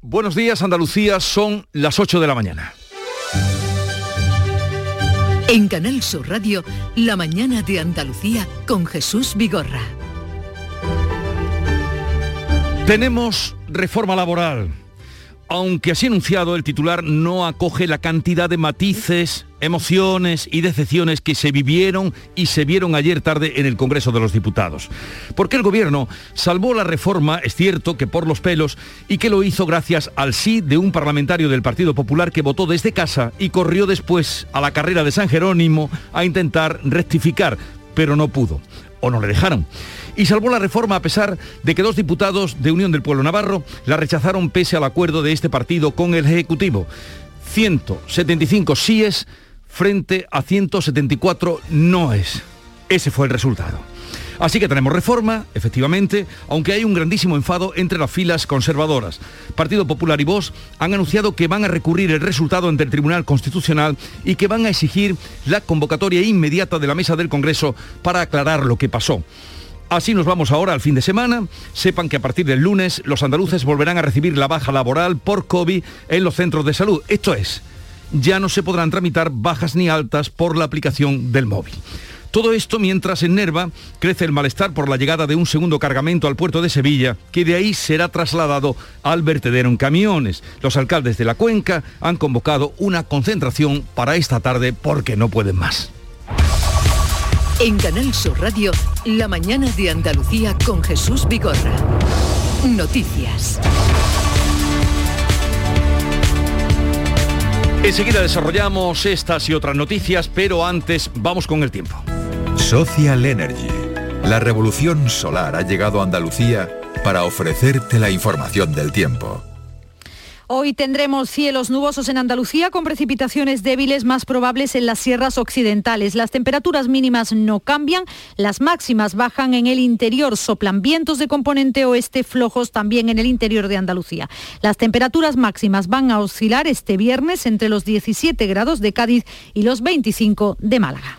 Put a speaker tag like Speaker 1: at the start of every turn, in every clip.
Speaker 1: Buenos días, Andalucía, son las 8 de la mañana.
Speaker 2: En Canal Sur Radio, La mañana de Andalucía con Jesús Vigorra.
Speaker 1: Tenemos reforma laboral. Aunque así anunciado, el titular no acoge la cantidad de matices, emociones y decepciones que se vivieron y se vieron ayer tarde en el Congreso de los Diputados. Porque el Gobierno salvó la reforma, es cierto que por los pelos, y que lo hizo gracias al sí de un parlamentario del Partido Popular que votó desde casa y corrió después a la carrera de San Jerónimo a intentar rectificar, pero no pudo, o no le dejaron y salvó la reforma a pesar de que dos diputados de Unión del Pueblo Navarro la rechazaron pese al acuerdo de este partido con el Ejecutivo. 175 síes frente a 174 noes. Ese fue el resultado. Así que tenemos reforma, efectivamente, aunque hay un grandísimo enfado entre las filas conservadoras. Partido Popular y Vox han anunciado que van a recurrir el resultado ante el Tribunal Constitucional y que van a exigir la convocatoria inmediata de la mesa del Congreso para aclarar lo que pasó. Así nos vamos ahora al fin de semana. Sepan que a partir del lunes los andaluces volverán a recibir la baja laboral por COVID en los centros de salud. Esto es, ya no se podrán tramitar bajas ni altas por la aplicación del móvil. Todo esto mientras en Nerva crece el malestar por la llegada de un segundo cargamento al puerto de Sevilla, que de ahí será trasladado al vertedero en camiones. Los alcaldes de la cuenca han convocado una concentración para esta tarde porque no pueden más.
Speaker 2: En Canal Sur Radio, la mañana de Andalucía con Jesús Vigorra. Noticias.
Speaker 1: Enseguida desarrollamos estas y otras noticias, pero antes vamos con el tiempo.
Speaker 3: Social Energy. La revolución solar ha llegado a Andalucía para ofrecerte la información del tiempo.
Speaker 4: Hoy tendremos cielos nubosos en Andalucía con precipitaciones débiles más probables en las sierras occidentales. Las temperaturas mínimas no cambian, las máximas bajan en el interior, soplan vientos de componente oeste flojos también en el interior de Andalucía. Las temperaturas máximas van a oscilar este viernes entre los 17 grados de Cádiz y los 25 de Málaga.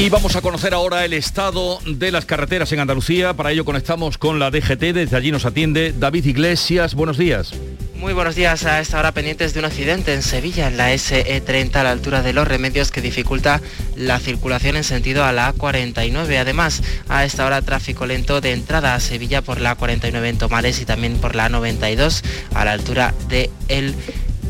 Speaker 1: Y vamos a conocer ahora el estado de las carreteras en Andalucía. Para ello conectamos con la DGT. Desde allí nos atiende David Iglesias. Buenos días.
Speaker 5: Muy buenos días. A esta hora pendientes de un accidente en Sevilla, en la SE30 a la altura de los remedios que dificulta la circulación en sentido a la A49. Además, a esta hora tráfico lento de entrada a Sevilla por la A49 en Tomares y también por la A92 a la altura de el,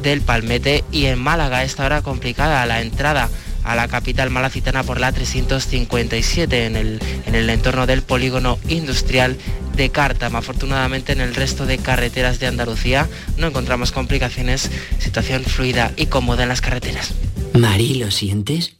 Speaker 5: del Palmete y en Málaga a esta hora complicada la entrada a la capital malacitana por la 357 en el, en el entorno del polígono industrial de Cártama. Afortunadamente en el resto de carreteras de Andalucía no encontramos complicaciones, situación fluida y cómoda en las carreteras.
Speaker 6: Mari, ¿lo sientes?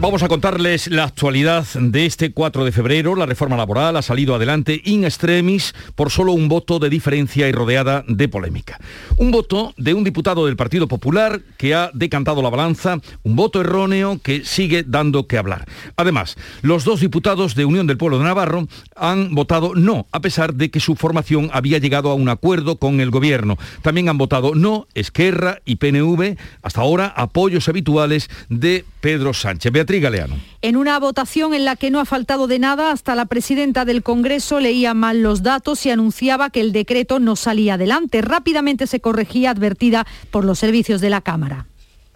Speaker 1: Vamos a contarles la actualidad de este 4 de febrero. La reforma laboral ha salido adelante in extremis por solo un voto de diferencia y rodeada de polémica. Un voto de un diputado del Partido Popular que ha decantado la balanza, un voto erróneo que sigue dando que hablar. Además, los dos diputados de Unión del Pueblo de Navarro han votado no, a pesar de que su formación había llegado a un acuerdo con el gobierno. También han votado no Esquerra y PNV, hasta ahora apoyos habituales de Pedro Sánchez. Beatriz Galeano.
Speaker 4: En una votación en la que no ha faltado de nada, hasta la presidenta del Congreso leía mal los datos y anunciaba que el decreto no salía adelante. Rápidamente se corregía advertida por los servicios de la Cámara.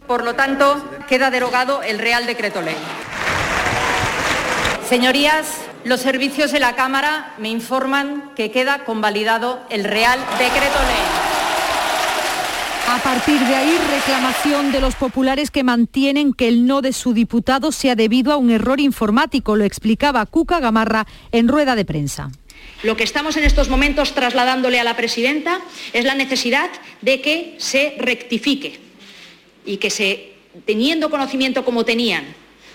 Speaker 7: Por lo tanto, queda derogado el Real Decreto Ley. Señorías, los servicios de la Cámara me informan que queda convalidado el Real Decreto Ley.
Speaker 4: A partir de ahí, reclamación de los populares que mantienen que el no de su diputado sea debido a un error informático, lo explicaba Cuca Gamarra en rueda de prensa.
Speaker 8: Lo que estamos en estos momentos trasladándole a la presidenta es la necesidad de que se rectifique y que se, teniendo conocimiento como tenían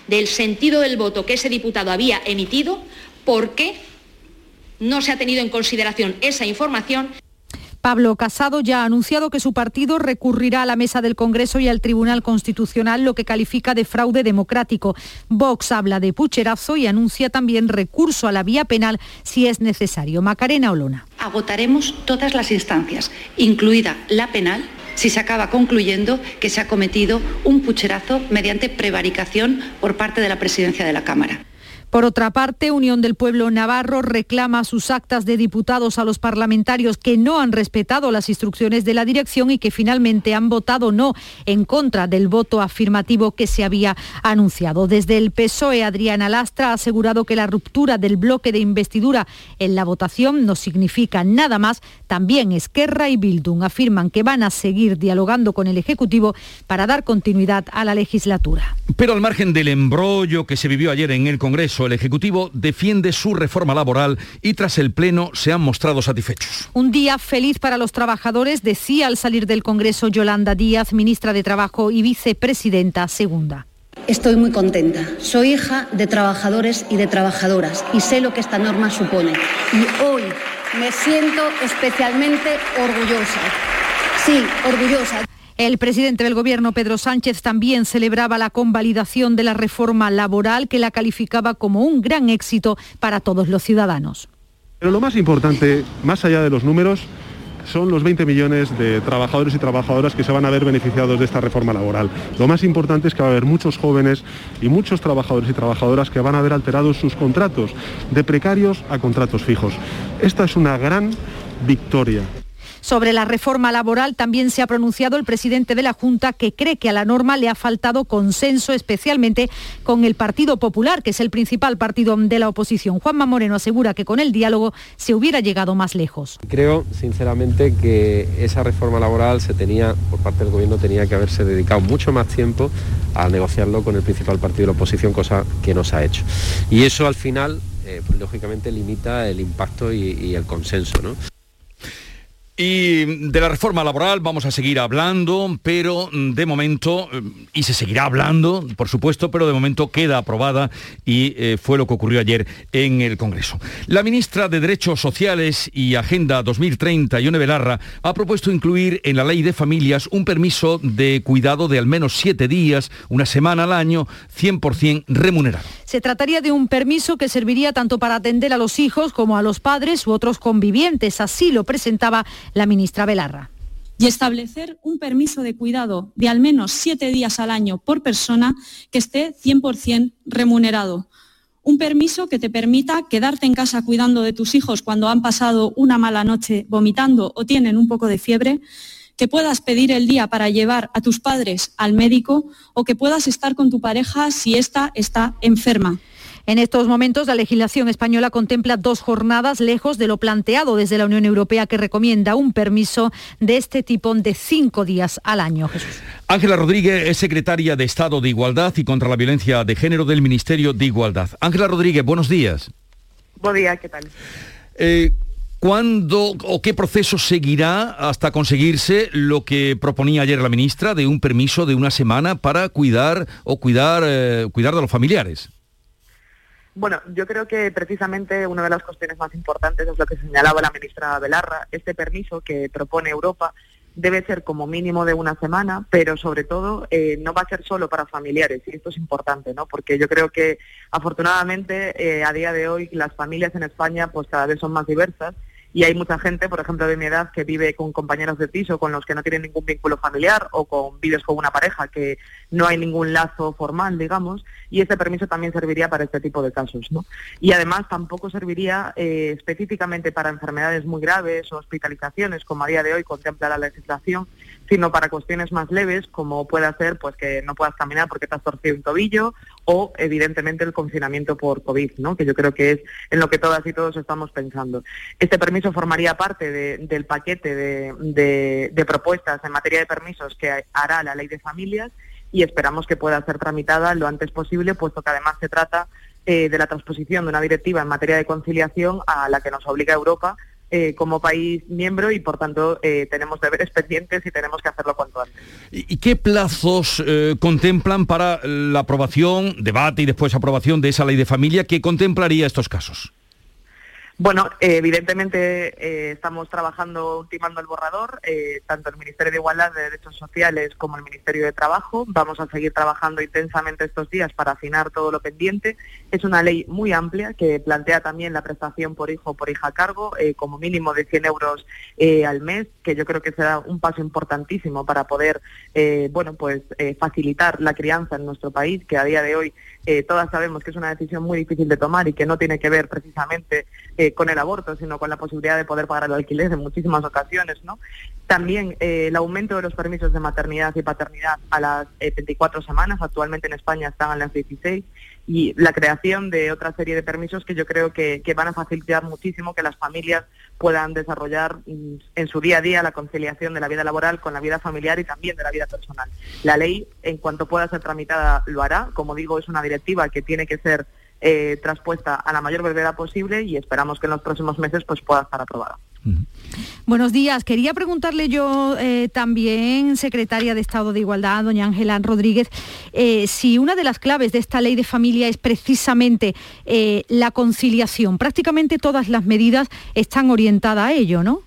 Speaker 8: del sentido del voto que ese diputado había emitido, ¿por qué no se ha tenido en consideración esa información?
Speaker 4: Pablo Casado ya ha anunciado que su partido recurrirá a la mesa del Congreso y al Tribunal Constitucional lo que califica de fraude democrático. Vox habla de pucherazo y anuncia también recurso a la vía penal si es necesario. Macarena Olona.
Speaker 9: Agotaremos todas las instancias, incluida la penal, si se acaba concluyendo que se ha cometido un pucherazo mediante prevaricación por parte de la presidencia de la Cámara.
Speaker 4: Por otra parte, Unión del Pueblo Navarro reclama sus actas de diputados a los parlamentarios que no han respetado las instrucciones de la dirección y que finalmente han votado no en contra del voto afirmativo que se había anunciado. Desde el PSOE, Adriana Lastra ha asegurado que la ruptura del bloque de investidura en la votación no significa nada más. También Esquerra y Bildung afirman que van a seguir dialogando con el Ejecutivo para dar continuidad a la legislatura.
Speaker 1: Pero al margen del embrollo que se vivió ayer en el Congreso, el Ejecutivo defiende su reforma laboral y tras el Pleno se han mostrado satisfechos.
Speaker 4: Un día feliz para los trabajadores, decía al salir del Congreso Yolanda Díaz, ministra de Trabajo y vicepresidenta segunda.
Speaker 10: Estoy muy contenta. Soy hija de trabajadores y de trabajadoras y sé lo que esta norma supone. Y hoy me siento especialmente orgullosa. Sí, orgullosa.
Speaker 4: El presidente del Gobierno, Pedro Sánchez, también celebraba la convalidación de la reforma laboral que la calificaba como un gran éxito para todos los ciudadanos.
Speaker 11: Pero lo más importante, más allá de los números, son los 20 millones de trabajadores y trabajadoras que se van a ver beneficiados de esta reforma laboral. Lo más importante es que va a haber muchos jóvenes y muchos trabajadores y trabajadoras que van a ver alterados sus contratos, de precarios a contratos fijos. Esta es una gran victoria.
Speaker 4: Sobre la reforma laboral también se ha pronunciado el presidente de la Junta que cree que a la norma le ha faltado consenso, especialmente con el Partido Popular, que es el principal partido de la oposición. Juanma Moreno asegura que con el diálogo se hubiera llegado más lejos.
Speaker 12: Creo, sinceramente, que esa reforma laboral se tenía, por parte del Gobierno, tenía que haberse dedicado mucho más tiempo a negociarlo con el principal partido de la oposición, cosa que no se ha hecho. Y eso al final, eh, lógicamente, limita el impacto y, y el consenso. ¿no?
Speaker 1: Y de la reforma laboral vamos a seguir hablando, pero de momento, y se seguirá hablando, por supuesto, pero de momento queda aprobada y eh, fue lo que ocurrió ayer en el Congreso. La ministra de Derechos Sociales y Agenda 2030, Ione Belarra, ha propuesto incluir en la ley de familias un permiso de cuidado de al menos siete días, una semana al año, 100% remunerado.
Speaker 4: Se trataría de un permiso que serviría tanto para atender a los hijos como a los padres u otros convivientes. Así lo presentaba la ministra Belarra
Speaker 13: y establecer un permiso de cuidado de al menos siete días al año por persona que esté 100% remunerado. Un permiso que te permita quedarte en casa cuidando de tus hijos cuando han pasado una mala noche vomitando o tienen un poco de fiebre, que puedas pedir el día para llevar a tus padres al médico o que puedas estar con tu pareja si ésta está enferma.
Speaker 4: En estos momentos la legislación española contempla dos jornadas lejos de lo planteado desde la Unión Europea que recomienda un permiso de este tipo de cinco días al año.
Speaker 1: Ángela Rodríguez es secretaria de Estado de Igualdad y contra la Violencia de Género del Ministerio de Igualdad. Ángela Rodríguez, buenos días.
Speaker 14: Buen día, ¿qué tal?
Speaker 1: Eh, ¿Cuándo o qué proceso seguirá hasta conseguirse lo que proponía ayer la ministra de un permiso de una semana para cuidar o cuidar, eh, cuidar de los familiares?
Speaker 14: Bueno, yo creo que precisamente una de las cuestiones más importantes es lo que señalaba la ministra Belarra, este permiso que propone Europa debe ser como mínimo de una semana, pero sobre todo eh, no va a ser solo para familiares, y esto es importante, ¿no? Porque yo creo que afortunadamente eh, a día de hoy las familias en España pues cada vez son más diversas y hay mucha gente, por ejemplo, de mi edad, que vive con compañeros de piso con los que no tienen ningún vínculo familiar o con vives con una pareja que no hay ningún lazo formal, digamos, y este permiso también serviría para este tipo de casos. ¿no? Y además tampoco serviría eh, específicamente para enfermedades muy graves o hospitalizaciones, como a día de hoy contempla la legislación, sino para cuestiones más leves, como puede ser pues que no puedas caminar porque te has torcido un tobillo o evidentemente el confinamiento por COVID, ¿no? que yo creo que es en lo que todas y todos estamos pensando. Este permiso formaría parte del paquete de, de propuestas en materia de permisos que hará la ley de familias y esperamos que pueda ser tramitada lo antes posible, puesto que además se trata eh, de la transposición de una directiva en materia de conciliación a la que nos obliga Europa eh, como país miembro y por tanto eh, tenemos deberes pendientes y tenemos que hacerlo cuanto antes.
Speaker 1: ¿Y, qué plazos contemplan para la aprobación, debate y después aprobación de esa ley de familia que contemplaría estos casos?
Speaker 14: Bueno, evidentemente eh, estamos trabajando, ultimando el borrador, eh, tanto el Ministerio de Igualdad de Derechos Sociales como el Ministerio de Trabajo. Vamos a seguir trabajando intensamente estos días para afinar todo lo pendiente. Es una ley muy amplia que plantea también la prestación por hijo o por hija a cargo, eh, como mínimo de 100 euros al mes, que yo creo que será un paso importantísimo para poder, bueno, pues facilitar la crianza en nuestro país, que a día de hoy todas sabemos que es una decisión muy difícil de tomar y que no tiene que ver precisamente con el aborto, sino con la posibilidad de poder pagar el alquiler en muchísimas ocasiones, ¿no? También eh, el aumento de los permisos de maternidad y paternidad a las 24 eh, semanas, actualmente en España están a las 16, y la creación de otra serie de permisos que yo creo que, van a facilitar muchísimo que las familias puedan desarrollar mm, en su día a día la conciliación de la vida laboral con la vida familiar y también de la vida personal. La ley, en cuanto pueda ser tramitada, lo hará. Como digo, es una directiva que tiene que ser eh, traspuesta a la mayor brevedad posible y esperamos que en los próximos meses pues, pueda estar aprobada.
Speaker 4: Buenos días. Quería preguntarle yo eh, también, secretaria de Estado de Igualdad, doña Ángela Rodríguez, eh, si una de las claves de esta ley de familia es precisamente la conciliación. Prácticamente todas las medidas están orientadas a ello, ¿no?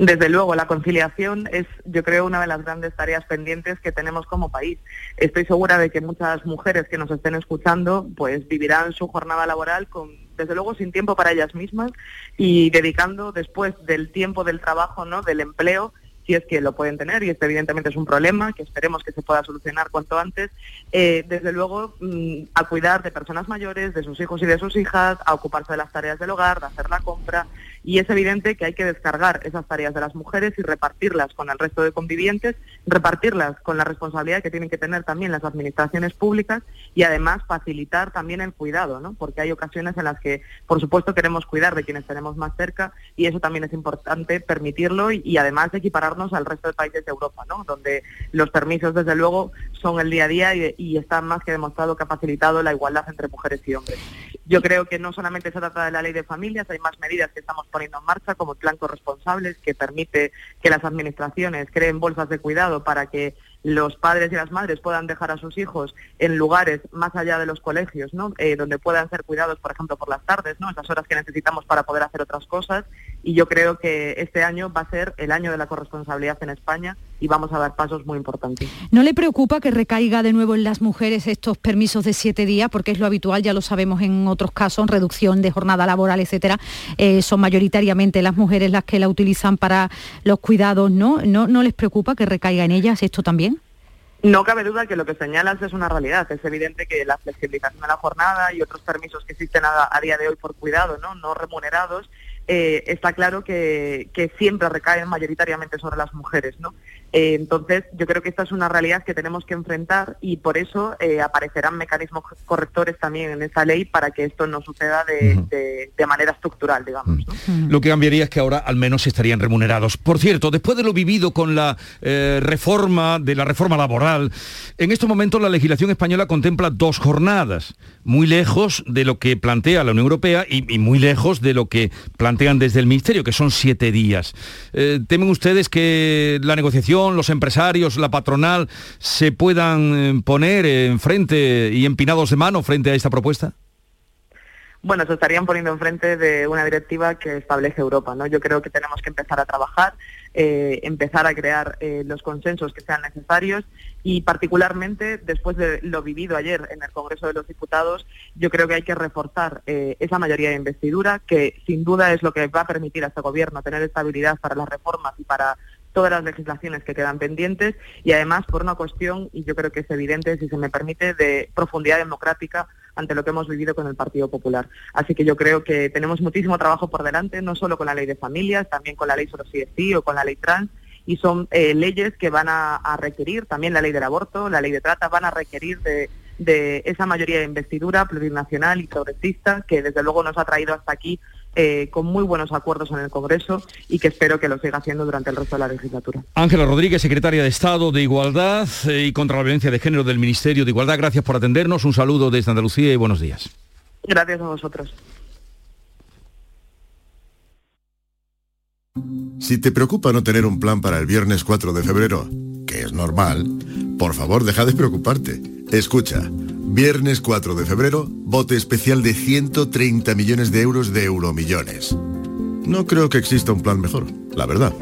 Speaker 14: Desde luego, la conciliación es, yo creo, una de las grandes tareas pendientes que tenemos como país. Estoy segura de que muchas mujeres que nos estén escuchando, pues vivirán su jornada laboral con, desde luego, sin tiempo para ellas mismas y dedicando después del tiempo del trabajo, ¿no? Del empleo, si es que lo pueden tener, y este evidentemente es un problema que esperemos que se pueda solucionar cuanto antes, eh, desde luego mm, a cuidar de personas mayores, de sus hijos y de sus hijas, a ocuparse de las tareas del hogar, de hacer la compra, y es evidente que hay que descargar esas tareas de las mujeres y repartirlas con el resto de convivientes, repartirlas con la responsabilidad que tienen que tener también las administraciones públicas y además facilitar también el cuidado, ¿no? Porque hay ocasiones en las que, por supuesto, queremos cuidar de quienes tenemos más cerca y eso también es importante permitirlo y, además equipararnos al resto de países de Europa, ¿no? Donde los permisos, desde luego, son el día a día y, y está más que demostrado que ha facilitado la igualdad entre mujeres y hombres. Yo creo que no solamente se trata de la ley de familias, hay más medidas que estamos poniendo en marcha, como plan corresponsables, que permite que las administraciones creen bolsas de cuidado para que los padres y las madres puedan dejar a sus hijos en lugares más allá de los colegios, ¿no? Eh, donde puedan ser cuidados, por ejemplo, por las tardes, ¿no? esas horas que necesitamos para poder hacer otras cosas. Y yo creo que este año va a ser el año de la corresponsabilidad en España y vamos a dar pasos muy importantes.
Speaker 4: ¿No le preocupa que recaiga de nuevo en las mujeres estos permisos de siete días? Porque es lo habitual, ya lo sabemos en otros casos, reducción de jornada laboral, etcétera. Eh, son mayoritariamente las mujeres las que la utilizan para los cuidados, ¿no? ¿no? ¿No les preocupa que recaiga en ellas esto también?
Speaker 14: No cabe duda que lo que señalas es una realidad. Es evidente que la flexibilización de la jornada y otros permisos que existen a, día de hoy por cuidado, no, no remunerados, eh, está claro que, que, siempre recaen mayoritariamente sobre las mujeres, ¿no? Eh, entonces, yo creo que esta es una realidad que tenemos que enfrentar y por eso eh, aparecerán mecanismos correctores también en esa ley para que esto no suceda de, manera estructural, digamos.
Speaker 1: Lo que cambiaría es que ahora al menos estarían remunerados. Por cierto, después de lo vivido con la eh, reforma, de la reforma laboral, en estos momentos la legislación española contempla dos jornadas, muy lejos de lo que plantea la Unión Europea y, muy lejos de lo que plantean desde el Ministerio, que son siete días. ¿Temen ustedes que la negociación los empresarios, la patronal, se puedan eh, poner enfrente y empinados de mano frente a esta propuesta?
Speaker 14: bueno, se estarían poniendo enfrente de una directiva que establece Europa. ¿no? Yo creo que tenemos que empezar a trabajar, eh, empezar a crear eh, los consensos que sean necesarios y particularmente después de lo vivido ayer en el Congreso de los Diputados, yo creo que hay que reforzar esa mayoría de investidura, que sin duda es lo que va a permitir a este Gobierno tener estabilidad para las reformas y para todas las legislaciones que quedan pendientes y además por una cuestión, y yo creo que es evidente, si se me permite, de profundidad democrática ante lo que hemos vivido con el Partido Popular. Así que yo creo que tenemos muchísimo trabajo por delante, no solo con la ley de familias, también con la ley sobre sí o con la ley trans, y son eh, leyes que van a, requerir, también la ley del aborto, la ley de trata, van a requerir de, de esa mayoría de investidura plurinacional y progresista que desde luego nos ha traído hasta aquí eh, con muy buenos acuerdos en el Congreso y que espero que lo siga haciendo durante el resto de la legislatura.
Speaker 1: Ángela Rodríguez, secretaria de Estado de Igualdad eh, y contra la Violencia de Género del Ministerio de Igualdad, gracias por atendernos. Un saludo desde Andalucía y buenos días.
Speaker 14: Gracias a vosotros.
Speaker 15: Si te preocupa no tener un plan para el viernes 4 de febrero, que es normal, por favor deja de preocuparte. Escucha, viernes 4 de febrero, bote especial de 130 millones de euros de euromillones. No creo que exista un plan mejor, la verdad.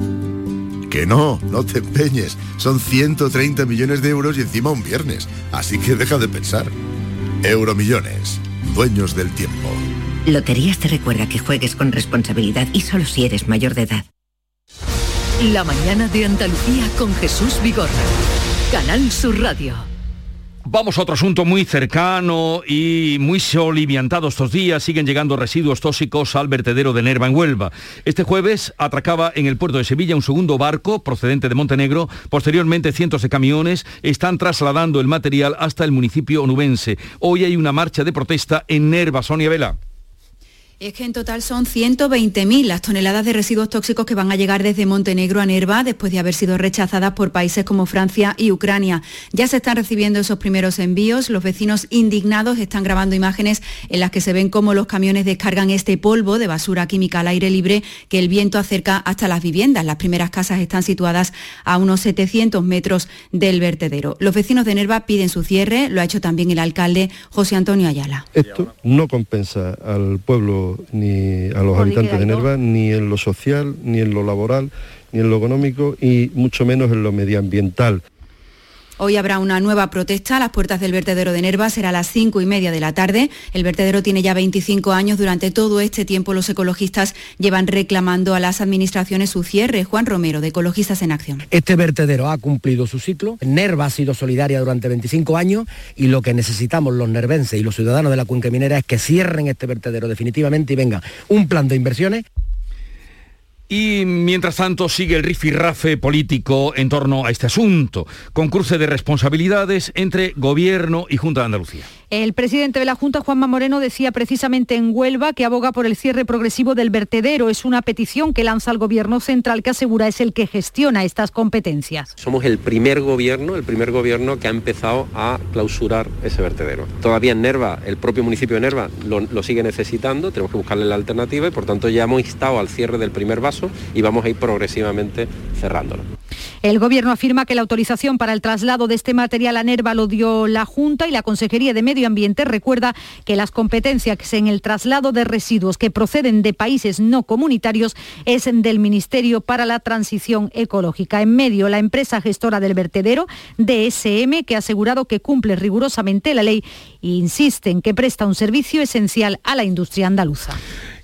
Speaker 15: Que no, no te empeñes. Son 130 millones de euros y encima un viernes. Así que deja de pensar. Euromillones, dueños del tiempo.
Speaker 16: Loterías te recuerda que juegues con responsabilidad y solo si eres mayor de edad.
Speaker 2: La mañana de Andalucía con Jesús Vigorra. Canal Sur Radio.
Speaker 1: Vamos a otro asunto muy cercano y muy soliviantado estos días. Siguen llegando residuos tóxicos al vertedero de Nerva en Huelva. Este jueves atracaba en el puerto de Sevilla un segundo barco procedente de Montenegro. Posteriormente cientos de camiones están trasladando el material hasta el municipio onubense. Hoy hay una marcha de protesta en Nerva, Sonia Vela.
Speaker 17: Es que en total son 120.000 las toneladas de residuos tóxicos que van a llegar desde Montenegro a Nerva después de haber sido rechazadas por países como Francia y Ucrania. Ya se están recibiendo esos primeros envíos. Los vecinos indignados están grabando imágenes en las que se ven cómo los camiones descargan este polvo de basura química al aire libre que el viento acerca hasta las viviendas. Las primeras casas están situadas a unos 700 metros del vertedero. Los vecinos de Nerva piden su cierre. Lo ha hecho también el alcalde José Antonio Ayala.
Speaker 18: Esto no compensa al pueblo ni a los habitantes de Nerva, ni en lo social, ni en lo laboral, ni en lo económico y mucho menos en lo medioambiental.
Speaker 17: Hoy habrá una nueva protesta a las puertas del vertedero de Nerva, será a las cinco y media de la tarde. El vertedero tiene ya 25 años. Durante todo este tiempo los ecologistas llevan reclamando a las administraciones su cierre. Juan Romero, de Ecologistas en Acción.
Speaker 19: Este vertedero ha cumplido su ciclo. Nerva ha sido solidaria durante 25 años y lo que necesitamos los nervenses y los ciudadanos de la cuenca minera es que cierren este vertedero definitivamente y venga un plan de inversiones
Speaker 1: y mientras tanto sigue el rifirrafe político en torno a este asunto, con cruce de responsabilidades entre Gobierno y Junta de Andalucía.
Speaker 4: El presidente de la Junta, Juanma Moreno, decía precisamente en Huelva que aboga por el cierre progresivo del vertedero. Es una petición que lanza el Gobierno central que asegura es el que gestiona estas competencias.
Speaker 12: Somos el primer gobierno, el primer gobierno que ha empezado a clausurar ese vertedero. Todavía en Nerva, el propio municipio de Nerva lo, lo sigue necesitando, tenemos que buscarle la alternativa y por tanto ya hemos instado al cierre del primer vaso y vamos a ir progresivamente cerrándolo.
Speaker 4: El Gobierno afirma que la autorización para el traslado de este material a Nerva lo dio la Junta y la Consejería de Medio Ambiente recuerda que las competencias en el traslado de residuos que proceden de países no comunitarios es del Ministerio para la Transición Ecológica. En medio, la empresa gestora del vertedero, DSM, que ha asegurado que cumple rigurosamente la ley e insiste en que presta un servicio esencial a la industria andaluza.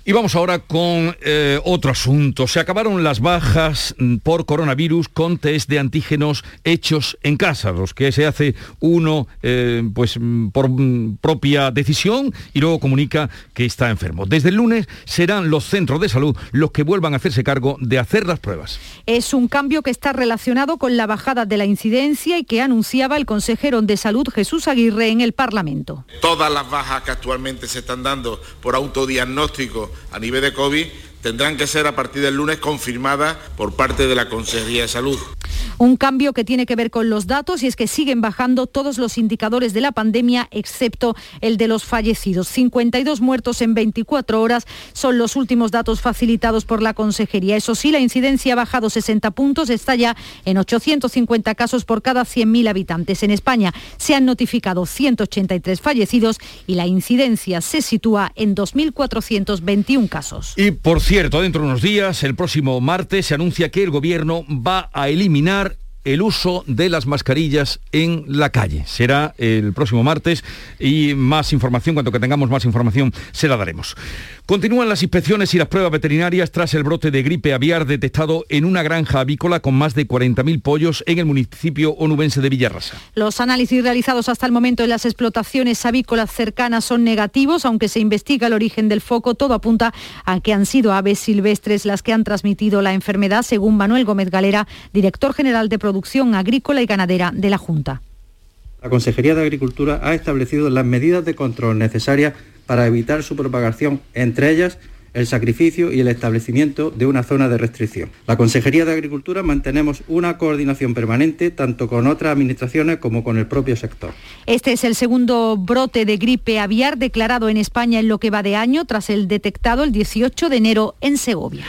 Speaker 1: Y vamos ahora con eh, otro asunto. Se acabaron las bajas mm, por coronavirus con test de antígenos hechos en casa, los que se hace uno eh, pues, mm, por mm, propia decisión y luego comunica que está enfermo. Desde el lunes serán los centros de salud los que vuelvan a hacerse cargo de hacer las pruebas.
Speaker 4: Es un cambio que está relacionado con la bajada de la incidencia y que anunciaba el consejero de Salud Jesús Aguirre en el Parlamento.
Speaker 20: Todas las bajas que actualmente se están dando por autodiagnóstico a nivel de COVID tendrán que ser a partir del lunes confirmadas por parte de la Consejería de Salud.
Speaker 4: Un cambio que tiene que ver con los datos y es que siguen bajando todos los indicadores de la pandemia excepto el de los fallecidos. 52 muertos en 24 horas son los últimos datos facilitados por la Consejería. Eso sí, la incidencia ha bajado 60 puntos, está ya en 850 casos por cada 100.000 habitantes. En España se han notificado 183 fallecidos y la incidencia se sitúa en 2.421 casos.
Speaker 1: Y por cierto, dentro de unos días, el próximo martes, se anuncia que el Gobierno va a eliminar el uso de las mascarillas en la calle. Será el próximo martes y más información, cuando que tengamos más información, se la daremos. Continúan las inspecciones y las pruebas veterinarias tras el brote de gripe aviar detectado en una granja avícola con más de 40.000 pollos en el municipio onubense de Villarrasa.
Speaker 4: Los análisis realizados hasta el momento en las explotaciones avícolas cercanas son negativos, aunque se investiga el origen del foco, todo apunta a que han sido aves silvestres las que han transmitido la enfermedad, según Manuel Gómez Galera, director general de Producción Agrícola y Ganadera de la Junta.
Speaker 21: La Consejería de Agricultura ha establecido las medidas de control necesarias para evitar su propagación, entre ellas el sacrificio y el establecimiento de una zona de restricción. La Consejería de Agricultura mantenemos una coordinación permanente tanto con otras administraciones como con el propio sector.
Speaker 4: Este es el segundo brote de gripe aviar declarado en España en lo que va de año tras el detectado el 18 de enero en Segovia.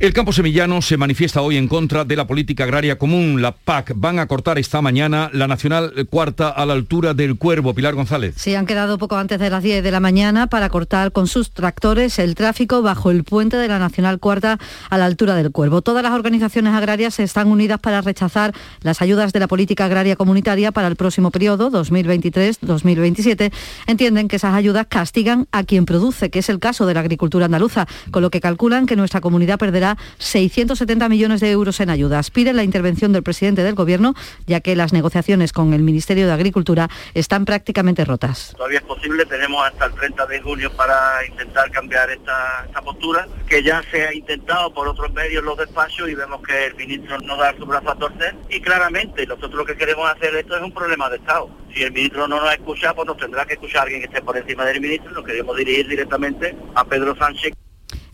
Speaker 1: El campo semillano se manifiesta hoy en contra de la política agraria común, la PAC. Van a cortar esta mañana la Nacional Cuarta a la altura del Cuervo. Pilar González.
Speaker 22: Sí, han quedado poco antes de las 10 de la mañana para cortar con sus tractores el tráfico bajo el puente de la Nacional Cuarta a la altura del Cuervo. Todas las organizaciones agrarias están unidas para rechazar las ayudas de la política agraria comunitaria para el próximo periodo, 2023-2027. Entienden que esas ayudas castigan a quien produce, que es el caso de la agricultura andaluza, con lo que calculan que nuestra comunidad perderá 670 millones de euros en ayudas. Piden la intervención del presidente del Gobierno, ya que las negociaciones con el Ministerio de Agricultura están prácticamente rotas.
Speaker 23: Todavía es posible, tenemos hasta el 30 de junio para intentar cambiar esta, postura, que ya se ha intentado por otros medios los despachos y vemos que el ministro no da su brazo a torcer. Y claramente nosotros lo que queremos hacer esto es un problema de Estado. Si el ministro no nos escucha, pues nos tendrá que escuchar alguien que esté por encima del ministro. Nos queremos dirigir directamente a Pedro Sánchez.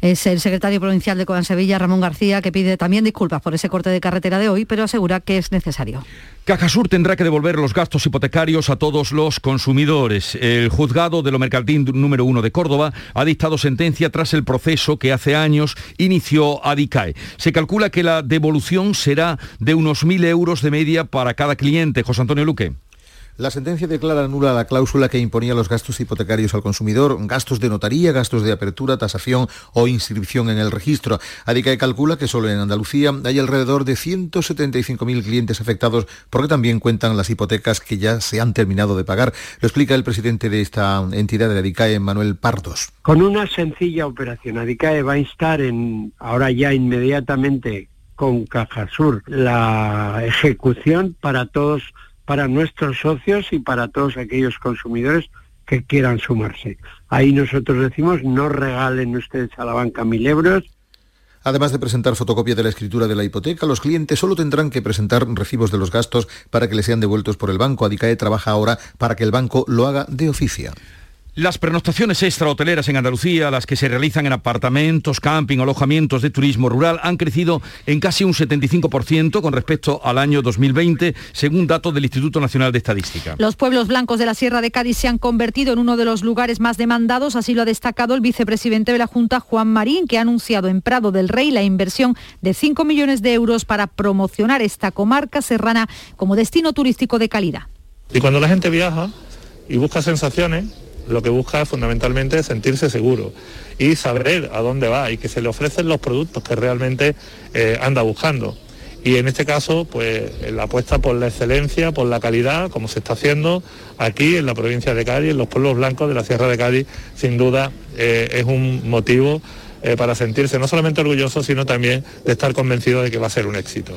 Speaker 22: Es el secretario provincial de Coan Sevilla, Ramón García, que pide también disculpas por ese corte de carretera de hoy, pero asegura que es necesario.
Speaker 1: Cajasur tendrá que devolver los gastos hipotecarios a todos los consumidores. El juzgado de lo mercantil número uno de Córdoba ha dictado sentencia tras el proceso que hace años inició Adicae. Se calcula que la devolución será de unos mil euros de media para cada cliente. José Antonio Luque.
Speaker 24: La sentencia declara nula la cláusula que imponía los gastos hipotecarios al consumidor, gastos de notaría, gastos de apertura, tasación o inscripción en el registro. Adicae calcula que solo en Andalucía hay alrededor de 175.000 clientes afectados porque también cuentan las hipotecas que ya se han terminado de pagar. Lo explica el presidente de esta entidad de Adicae, Manuel Pardos.
Speaker 25: Con una sencilla operación, Adicae va a instar ahora ya inmediatamente con Cajasur la ejecución para todos para nuestros socios y para todos aquellos consumidores que quieran sumarse. Ahí nosotros decimos, no regalen ustedes a la banca mil euros.
Speaker 24: Además de presentar fotocopia de la escritura de la hipoteca, los clientes solo tendrán que presentar recibos de los gastos para que les sean devueltos por el banco. Adicae trabaja ahora para que el banco lo haga de oficio.
Speaker 1: Las pernoctaciones extrahoteleras en Andalucía, las que se realizan en apartamentos, camping, alojamientos de turismo rural, han crecido en casi un 75% con respecto al año 2020, según datos del Instituto Nacional de Estadística.
Speaker 4: Los pueblos blancos de la Sierra de Cádiz se han convertido en uno de los lugares más demandados, así lo ha destacado el vicepresidente de la Junta, Juan Marín, que ha anunciado en Prado del Rey la inversión de 5 millones de euros para promocionar esta comarca serrana como destino turístico de calidad.
Speaker 26: Y cuando la gente viaja y busca sensaciones, lo que busca fundamentalmente es sentirse seguro y saber a dónde va y que se le ofrecen los productos que realmente eh, anda buscando. Y en este caso, pues la apuesta por la excelencia, por la calidad, como se está haciendo aquí en la provincia de Cádiz, en los pueblos blancos de la Sierra de Cádiz, sin duda eh, es un motivo eh, para sentirse no solamente orgulloso, sino también de estar convencido de que va a ser un éxito.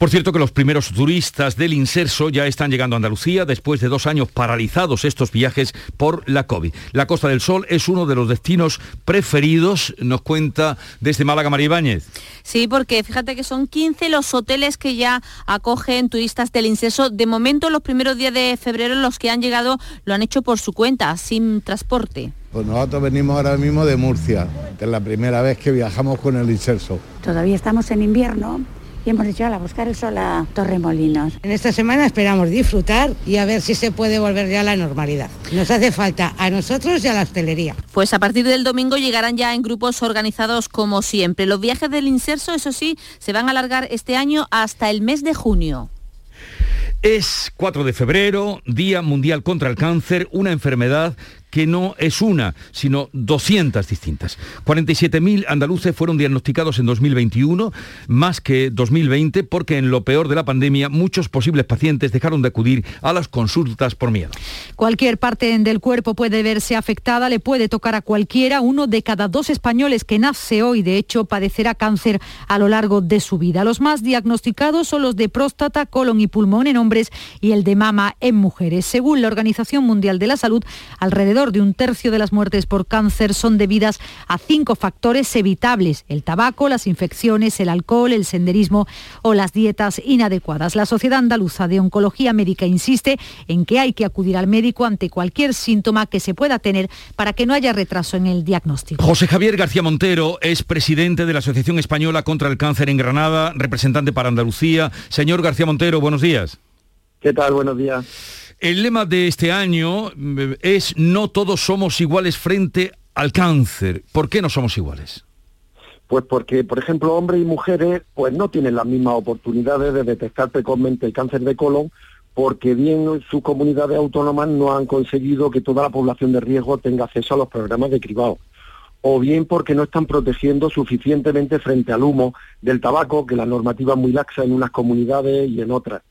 Speaker 1: Por cierto que los primeros turistas del Inserso ya están llegando a Andalucía después de dos años paralizados estos viajes por la COVID. La Costa del Sol es uno de los destinos preferidos, nos cuenta desde Málaga María Ibáñez.
Speaker 27: Sí, porque fíjate que son 15 los hoteles que ya acogen turistas del Inserso. De momento, los primeros días de febrero, los que han llegado lo han hecho por su cuenta, sin transporte.
Speaker 28: Pues nosotros venimos ahora mismo de Murcia, que es la primera vez que viajamos con el Inserso.
Speaker 29: Todavía estamos en invierno y hemos dicho a buscar el sol a Torremolinos.
Speaker 30: En esta semana esperamos disfrutar y a ver si se puede volver ya a la normalidad. Nos hace falta a nosotros y a la hostelería.
Speaker 27: Pues a partir del domingo llegarán ya en grupos organizados como siempre. Los viajes del Inserso, eso sí, se van a alargar este año hasta el mes de junio.
Speaker 1: Es 4 de febrero, Día Mundial contra el Cáncer, una enfermedad que no es una, sino 200 distintas. 47.000 andaluces fueron diagnosticados en 2021, más que 2020, porque en lo peor de la pandemia muchos posibles pacientes dejaron de acudir a las consultas por miedo.
Speaker 4: Cualquier parte del cuerpo puede verse afectada, le puede tocar a cualquiera. Uno de cada dos españoles que nace hoy, de hecho, padecerá cáncer a lo largo de su vida. Los más diagnosticados son los de próstata, colon y pulmón en hombres y el de mama en mujeres. Según la Organización Mundial de la Salud, alrededor de un tercio de las muertes por cáncer son debidas a cinco factores evitables, el tabaco, las infecciones, el alcohol, el senderismo o las dietas inadecuadas. La Sociedad Andaluza de Oncología Médica insiste en que hay que acudir al médico ante cualquier síntoma que se pueda tener para que no haya retraso en el diagnóstico.
Speaker 1: José Javier García Montero es presidente de la Asociación Española contra el Cáncer en Granada, representante para Andalucía. Señor García Montero, buenos días.
Speaker 31: ¿Qué tal? Buenos días.
Speaker 1: El lema de este año mm, es no todos somos iguales frente al cáncer. ¿Por qué no somos iguales?
Speaker 31: Pues porque, por ejemplo, hombres y mujeres pues no tienen las mismas oportunidades de detectar precozmente el cáncer de colon porque bien sus comunidades autónomas no han conseguido que toda la población de riesgo tenga acceso a los programas de cribado o bien porque no están protegiendo suficientemente frente al humo del tabaco, que la normativa es muy laxa en unas comunidades y en otras,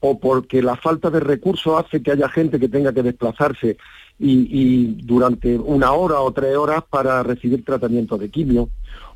Speaker 31: o porque la falta de recursos hace que haya gente que tenga que desplazarse y, durante una hora o tres horas para recibir tratamiento de quimio,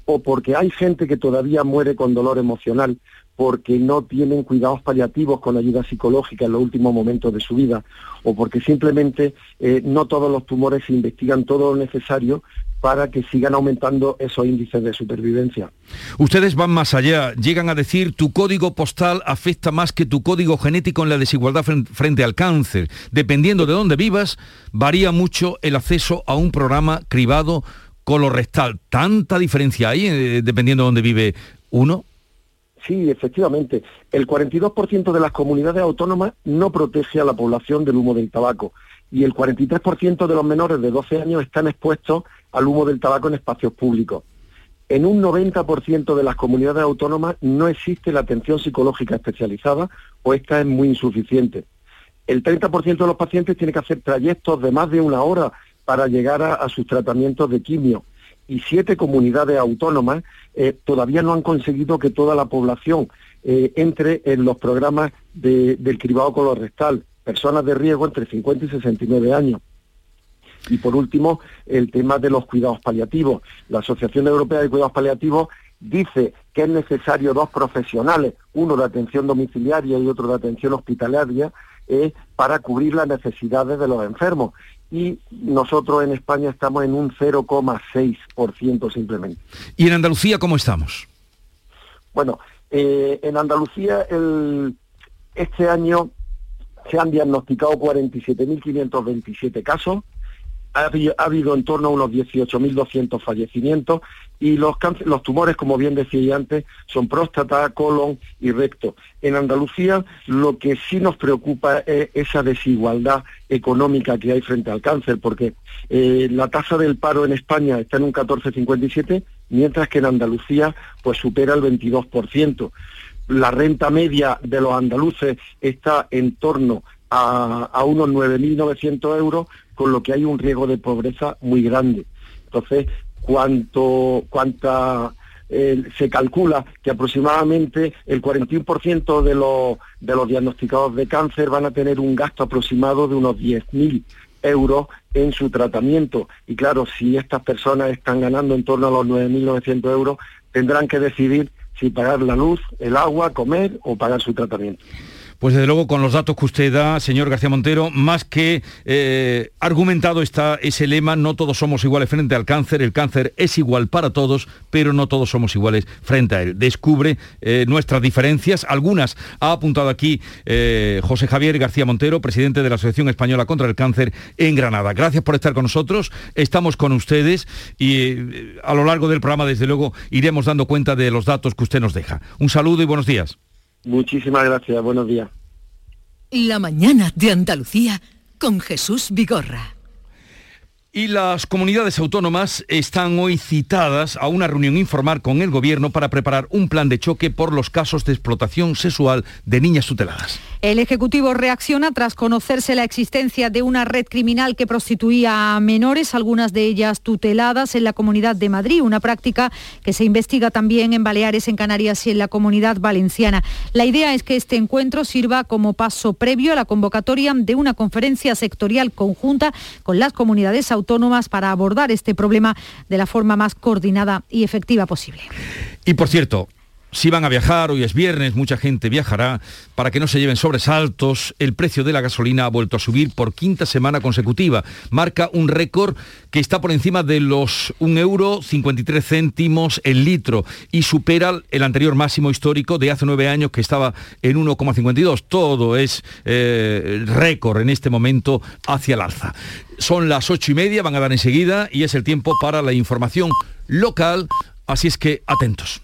Speaker 31: o porque hay gente que todavía muere con dolor emocional porque no tienen cuidados paliativos con ayuda psicológica en los últimos momentos de su vida, o porque simplemente eh, no todos los tumores se investigan todo lo necesario para que sigan aumentando esos índices de supervivencia.
Speaker 1: Ustedes van más allá, llegan a decir tu código postal afecta más que tu código genético en la desigualdad frente al cáncer. Dependiendo de dónde vivas, varía mucho el acceso a un programa cribado colorectal. ¿Tanta diferencia hay eh, dependiendo de dónde vive uno?
Speaker 31: Sí, efectivamente. El 42% de las comunidades autónomas no protege a la población del humo del tabaco y el 43% de los menores de 12 años están expuestos al humo del tabaco en espacios públicos. En un 90% de las comunidades autónomas no existe la atención psicológica especializada o esta es muy insuficiente. El 30% de los pacientes tiene que hacer trayectos de más de una hora para llegar a, sus tratamientos de quimio y siete comunidades autónomas eh, todavía no han conseguido que toda la población eh, entre en los programas del cribado colorectal, personas de riesgo entre 50 y 69 años. Y por último, el tema de los cuidados paliativos. La Asociación Europea de Cuidados Paliativos dice que es necesario dos profesionales, uno de atención domiciliaria y otro de atención hospitalaria, eh, para cubrir las necesidades de los enfermos. Y nosotros en España estamos en un 0,6% simplemente.
Speaker 1: ¿Y en Andalucía cómo estamos?
Speaker 31: Bueno, eh, en Andalucía el, este año se han diagnosticado 47.527 casos, ha, habido en torno a unos 18.200 fallecimientos y los, tumores, como bien decía antes, son próstata, colon y recto. En Andalucía lo que sí nos preocupa es esa desigualdad económica que hay frente al cáncer, porque eh, la tasa del paro en España está en un 14,57, mientras que en Andalucía pues supera el 22%. La renta media de los andaluces está en torno a, a unos 9.900 euros, con lo que hay un riesgo de pobreza muy grande. Entonces, cuánto, cuánta eh, se calcula que aproximadamente el 41% de los, de los diagnosticados de cáncer van a tener un gasto aproximado de unos 10.000 euros en su tratamiento. Y claro, si estas personas están ganando en torno a los 9.900 euros, tendrán que decidir si pagar la luz, el agua, comer o pagar su tratamiento.
Speaker 1: Pues desde luego con los datos que usted da, señor García Montero, más que eh, argumentado está ese lema, no todos somos iguales frente al cáncer, el cáncer es igual para todos, pero no todos somos iguales frente a él. Descubre eh, nuestras diferencias, algunas ha apuntado aquí eh, José Javier García Montero, presidente de la Asociación Española contra el Cáncer en Granada. Gracias por estar con nosotros, estamos con ustedes y a lo largo del programa, desde luego, iremos dando cuenta de los datos que usted nos deja. Un saludo y buenos días.
Speaker 31: Muchísimas gracias, buenos días.
Speaker 2: La mañana de Andalucía con Jesús Vigorra.
Speaker 1: Y las comunidades autónomas están hoy citadas a una reunión informal con el Gobierno para preparar un plan de choque por los casos de explotación sexual de niñas tuteladas.
Speaker 4: El Ejecutivo reacciona tras conocerse la existencia de una red criminal que prostituía a menores, algunas de ellas tuteladas en la Comunidad de Madrid, una práctica que se investiga también en Baleares, en Canarias y en la Comunidad Valenciana. La idea es que este encuentro sirva como paso previo a la convocatoria de una conferencia sectorial conjunta con las comunidades autónomas autónomas para abordar este problema de la forma más coordinada y efectiva posible.
Speaker 1: Y por cierto, si van a viajar, hoy es viernes, mucha gente viajará, para que no se lleven sobresaltos, el precio de la gasolina ha vuelto a subir por quinta semana consecutiva. Marca un récord que está por encima de los 1,53 euro céntimos el litro y supera el anterior máximo histórico de hace nueve años que estaba en 1,52. Todo es eh, récord en este momento hacia el alza. Son las ocho y media, van a dar enseguida y es el tiempo para la información local, así es que atentos.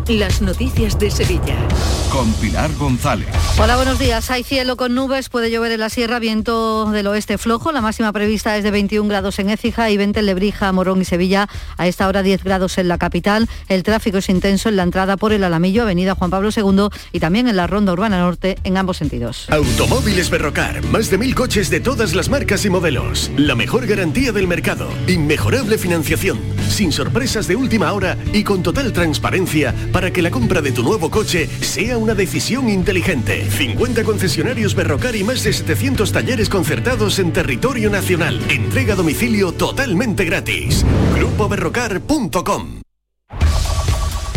Speaker 2: las noticias de Sevilla.
Speaker 32: Con Pilar González.
Speaker 22: Hola, buenos días. Hay cielo con nubes, puede llover en la sierra, viento del oeste flojo. La máxima prevista es de 21 grados en Écija y 20 en Lebrija, Morón y Sevilla. A esta hora 10 grados en la capital. El tráfico es intenso en la entrada por el Alamillo, Avenida Juan Pablo II y también en la Ronda Urbana Norte en ambos sentidos.
Speaker 33: Automóviles Berrocar. Más de mil coches de todas las marcas y modelos. La mejor garantía del mercado. Inmejorable financiación. Sin sorpresas de última hora y con total transparencia para que la compra de tu nuevo coche sea una decisión inteligente. 50 concesionarios Berrocar y más de 700 talleres concertados en territorio nacional. Entrega a domicilio totalmente gratis. GrupoBerrocar.com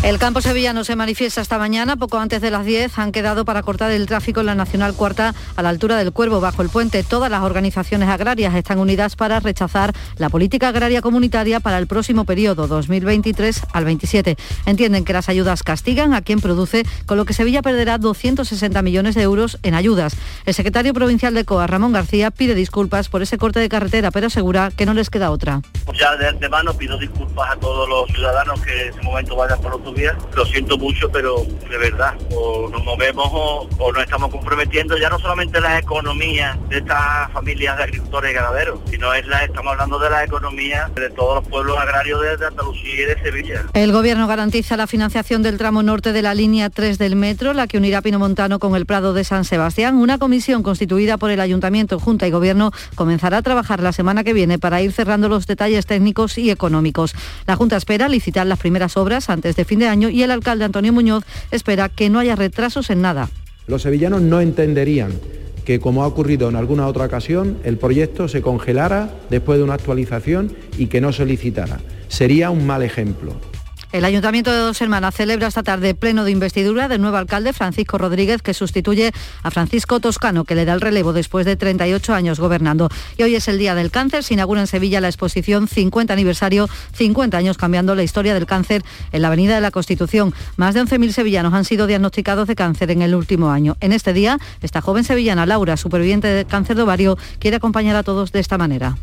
Speaker 22: el campo sevillano se manifiesta esta mañana, poco antes de las 10 han quedado para cortar el tráfico en la Nacional Cuarta a la altura del Cuervo, bajo el puente. Todas las organizaciones agrarias están unidas para rechazar la política agraria comunitaria para el próximo periodo 2023 al 27. Entienden que las ayudas castigan a quien produce, con lo que Sevilla perderá 260 millones de euros en ayudas. El secretario provincial de COA, Ramón García, pide disculpas por ese corte de carretera, pero asegura que no les queda otra.
Speaker 23: Ya de antemano pido disculpas a todos los ciudadanos que en ese momento vayan por otro lo siento mucho, pero de verdad, o nos movemos o, o nos estamos comprometiendo ya no solamente la economía de estas familias de agricultores y ganaderos, sino estamos hablando de la economía de todos los pueblos agrarios de, Andalucía y de Sevilla.
Speaker 22: El gobierno garantiza la financiación del tramo norte de la línea 3 del metro, la que unirá Pino Montano con el Prado de San Sebastián. Una comisión constituida por el Ayuntamiento, Junta y Gobierno comenzará a trabajar la semana que viene para ir cerrando los detalles técnicos y económicos. La Junta espera licitar las primeras obras antes de fin de año y el alcalde Antonio Muñoz espera que no haya retrasos en nada.
Speaker 34: Los sevillanos no entenderían que, como ha ocurrido en alguna otra ocasión, el proyecto se congelara después de una actualización y que no se licitara. Sería un mal ejemplo.
Speaker 22: El Ayuntamiento de Dos Hermanas celebra esta tarde pleno de investidura del nuevo alcalde Francisco Rodríguez, que sustituye a Francisco Toscano, que le da el relevo después de 38 años gobernando. Y hoy es el Día del Cáncer. Se inaugura en Sevilla la exposición 50 aniversario, 50 años cambiando la historia del cáncer en la Avenida de la Constitución. Más de 11.000 sevillanos han sido diagnosticados de cáncer en el último año. En este día, esta joven sevillana, Laura, superviviente de cáncer de ovario, quiere acompañar a todos de esta manera.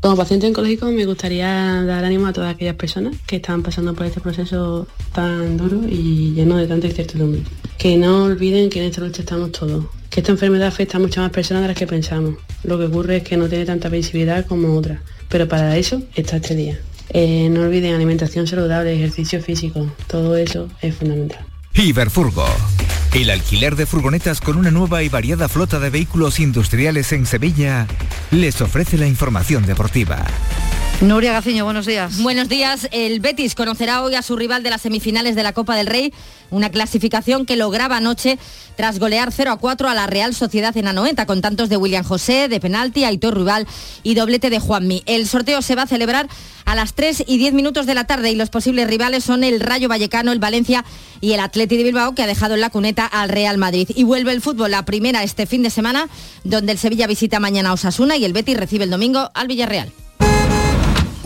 Speaker 35: Como paciente oncológico me gustaría dar ánimo a todas aquellas personas que están pasando por este proceso tan duro y lleno de tanta incertidumbre. Que no olviden que en esta lucha estamos todos. Que esta enfermedad afecta a muchas más personas de las que pensamos. Lo que ocurre es que no tiene tanta visibilidad como otras. Pero para eso está este día. Eh, no olviden alimentación saludable, ejercicio físico. Todo eso es fundamental.
Speaker 32: Iberfurgo. El alquiler de furgonetas con una nueva y variada flota de vehículos industriales en Sevilla les ofrece la información deportiva.
Speaker 22: Nuria Gaciño, buenos días.
Speaker 27: Buenos días. El Betis conocerá hoy a su rival de las semifinales de la Copa del Rey, una clasificación que lograba anoche tras golear 0 a 4 a la Real Sociedad en Anoeta, con tantos de William José, de penalti, Aitor Rival y doblete de Juanmi. El sorteo se va a celebrar a las 3 y 10 minutos de la tarde y los posibles rivales son el Rayo Vallecano, el Valencia y el Atleti de Bilbao, que ha dejado en la cuneta al Real Madrid. Y vuelve el fútbol, la primera este fin de semana, donde el Sevilla visita mañana a Osasuna y el Betis recibe el domingo al Villarreal.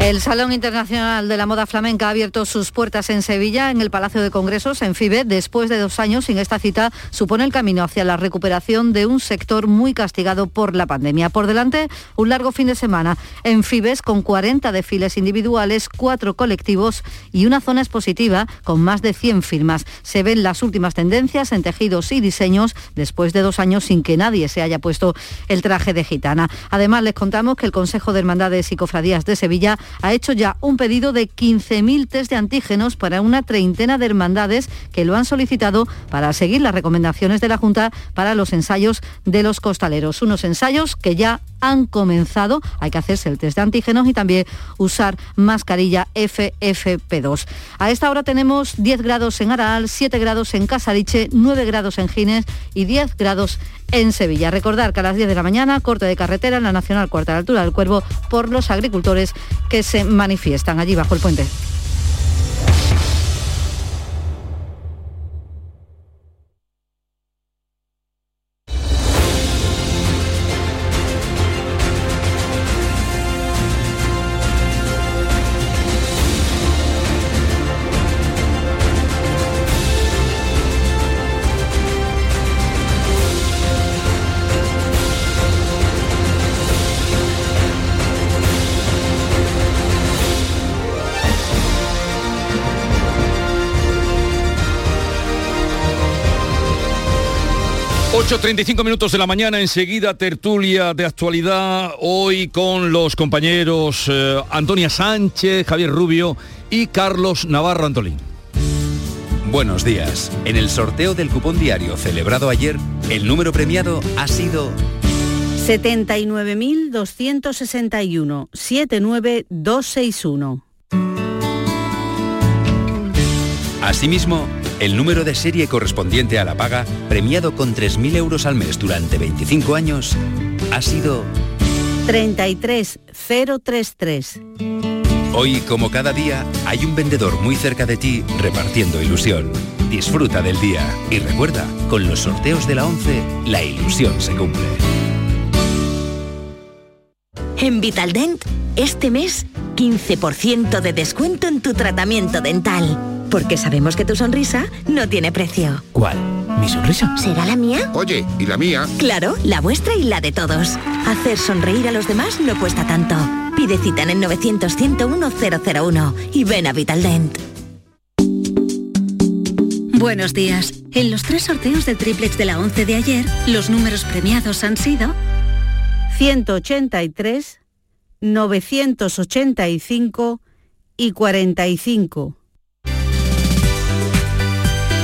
Speaker 22: El Salón Internacional de la Moda Flamenca ha abierto sus puertas en Sevilla, en el Palacio de Congresos, en FIBE. Después de dos años sin esta cita, supone el camino hacia la recuperación de un sector muy castigado por la pandemia. Por delante, un largo fin de semana en FIBES con 40 desfiles individuales, cuatro colectivos y una zona expositiva con más de 100 firmas. Se ven las últimas tendencias en tejidos y diseños después de dos años sin que nadie se haya puesto el traje de gitana. Además, les contamos que el Consejo de Hermandades y Cofradías de Sevilla ha hecho ya un pedido de 15.000 test de antígenos para una treintena de hermandades que lo han solicitado para seguir las recomendaciones de la Junta para los ensayos de los costaleros. Unos ensayos que ya han comenzado, hay que hacerse el test de antígenos y también usar mascarilla FFP2. A esta hora tenemos 10 grados en Araal, 7 grados en Casariche, 9 grados en Gines y 10 grados en Sevilla. Recordar que a las 10 de la mañana, corte de carretera en la Nacional Cuarta de Altura del Cuervo por los agricultores que se manifiestan allí bajo el puente.
Speaker 1: 8.35 minutos de la mañana, enseguida tertulia de actualidad, hoy con los compañeros eh, Antonia Sánchez, Javier Rubio y Carlos Navarro Antolín.
Speaker 36: Buenos días. En el sorteo del cupón diario celebrado ayer, el número premiado ha sido
Speaker 37: 79.261
Speaker 36: Asimismo, el número de serie correspondiente a la paga, premiado con 3.000 euros al mes durante 25 años, ha sido
Speaker 37: 33033.
Speaker 36: Hoy, como cada día, hay un vendedor muy cerca de ti repartiendo ilusión. Disfruta del día y recuerda, con los sorteos de la 11, la ilusión se cumple.
Speaker 38: En Vitaldent, este mes, 15% de descuento en tu tratamiento dental. Porque sabemos que tu sonrisa no tiene precio.
Speaker 24: ¿Cuál? ¿Mi sonrisa?
Speaker 38: ¿Será la mía?
Speaker 20: Oye, ¿y la mía?
Speaker 38: Claro, la vuestra y la de todos. Hacer sonreír a los demás no cuesta tanto. Pide cita en el 900 101 001 y ven a Vitaldent.
Speaker 37: Buenos días. En los tres sorteos del triplex de la 11 de ayer, los números premiados han sido 183, 985 y 45.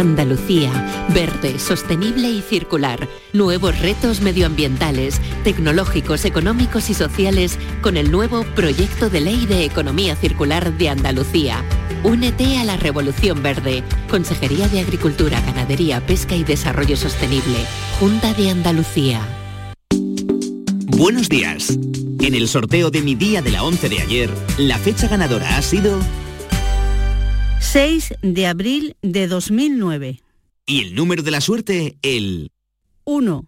Speaker 39: Andalucía, verde, sostenible y circular. Nuevos retos medioambientales, tecnológicos, económicos y sociales con el nuevo Proyecto de Ley de Economía Circular de Andalucía. Únete a la Revolución Verde. Consejería de Agricultura, Ganadería, Pesca y Desarrollo Sostenible. Junta de Andalucía.
Speaker 40: Buenos días. En el sorteo de mi día de la 11 de ayer, la fecha ganadora ha sido
Speaker 37: 6 de abril de 2009.
Speaker 40: Y el número de la suerte, el
Speaker 37: 1.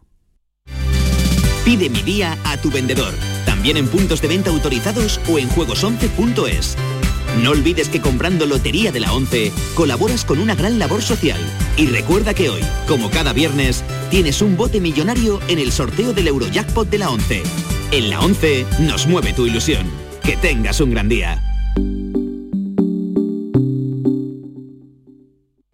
Speaker 40: Pide mi día a tu vendedor, también en puntos de venta autorizados o en juegos11.es. No olvides que comprando Lotería de la 11 colaboras con una gran labor social. Y recuerda que hoy, como cada viernes, tienes un bote millonario en el sorteo del Eurojackpot de la 11. En la 11 nos mueve tu ilusión. Que tengas un gran día.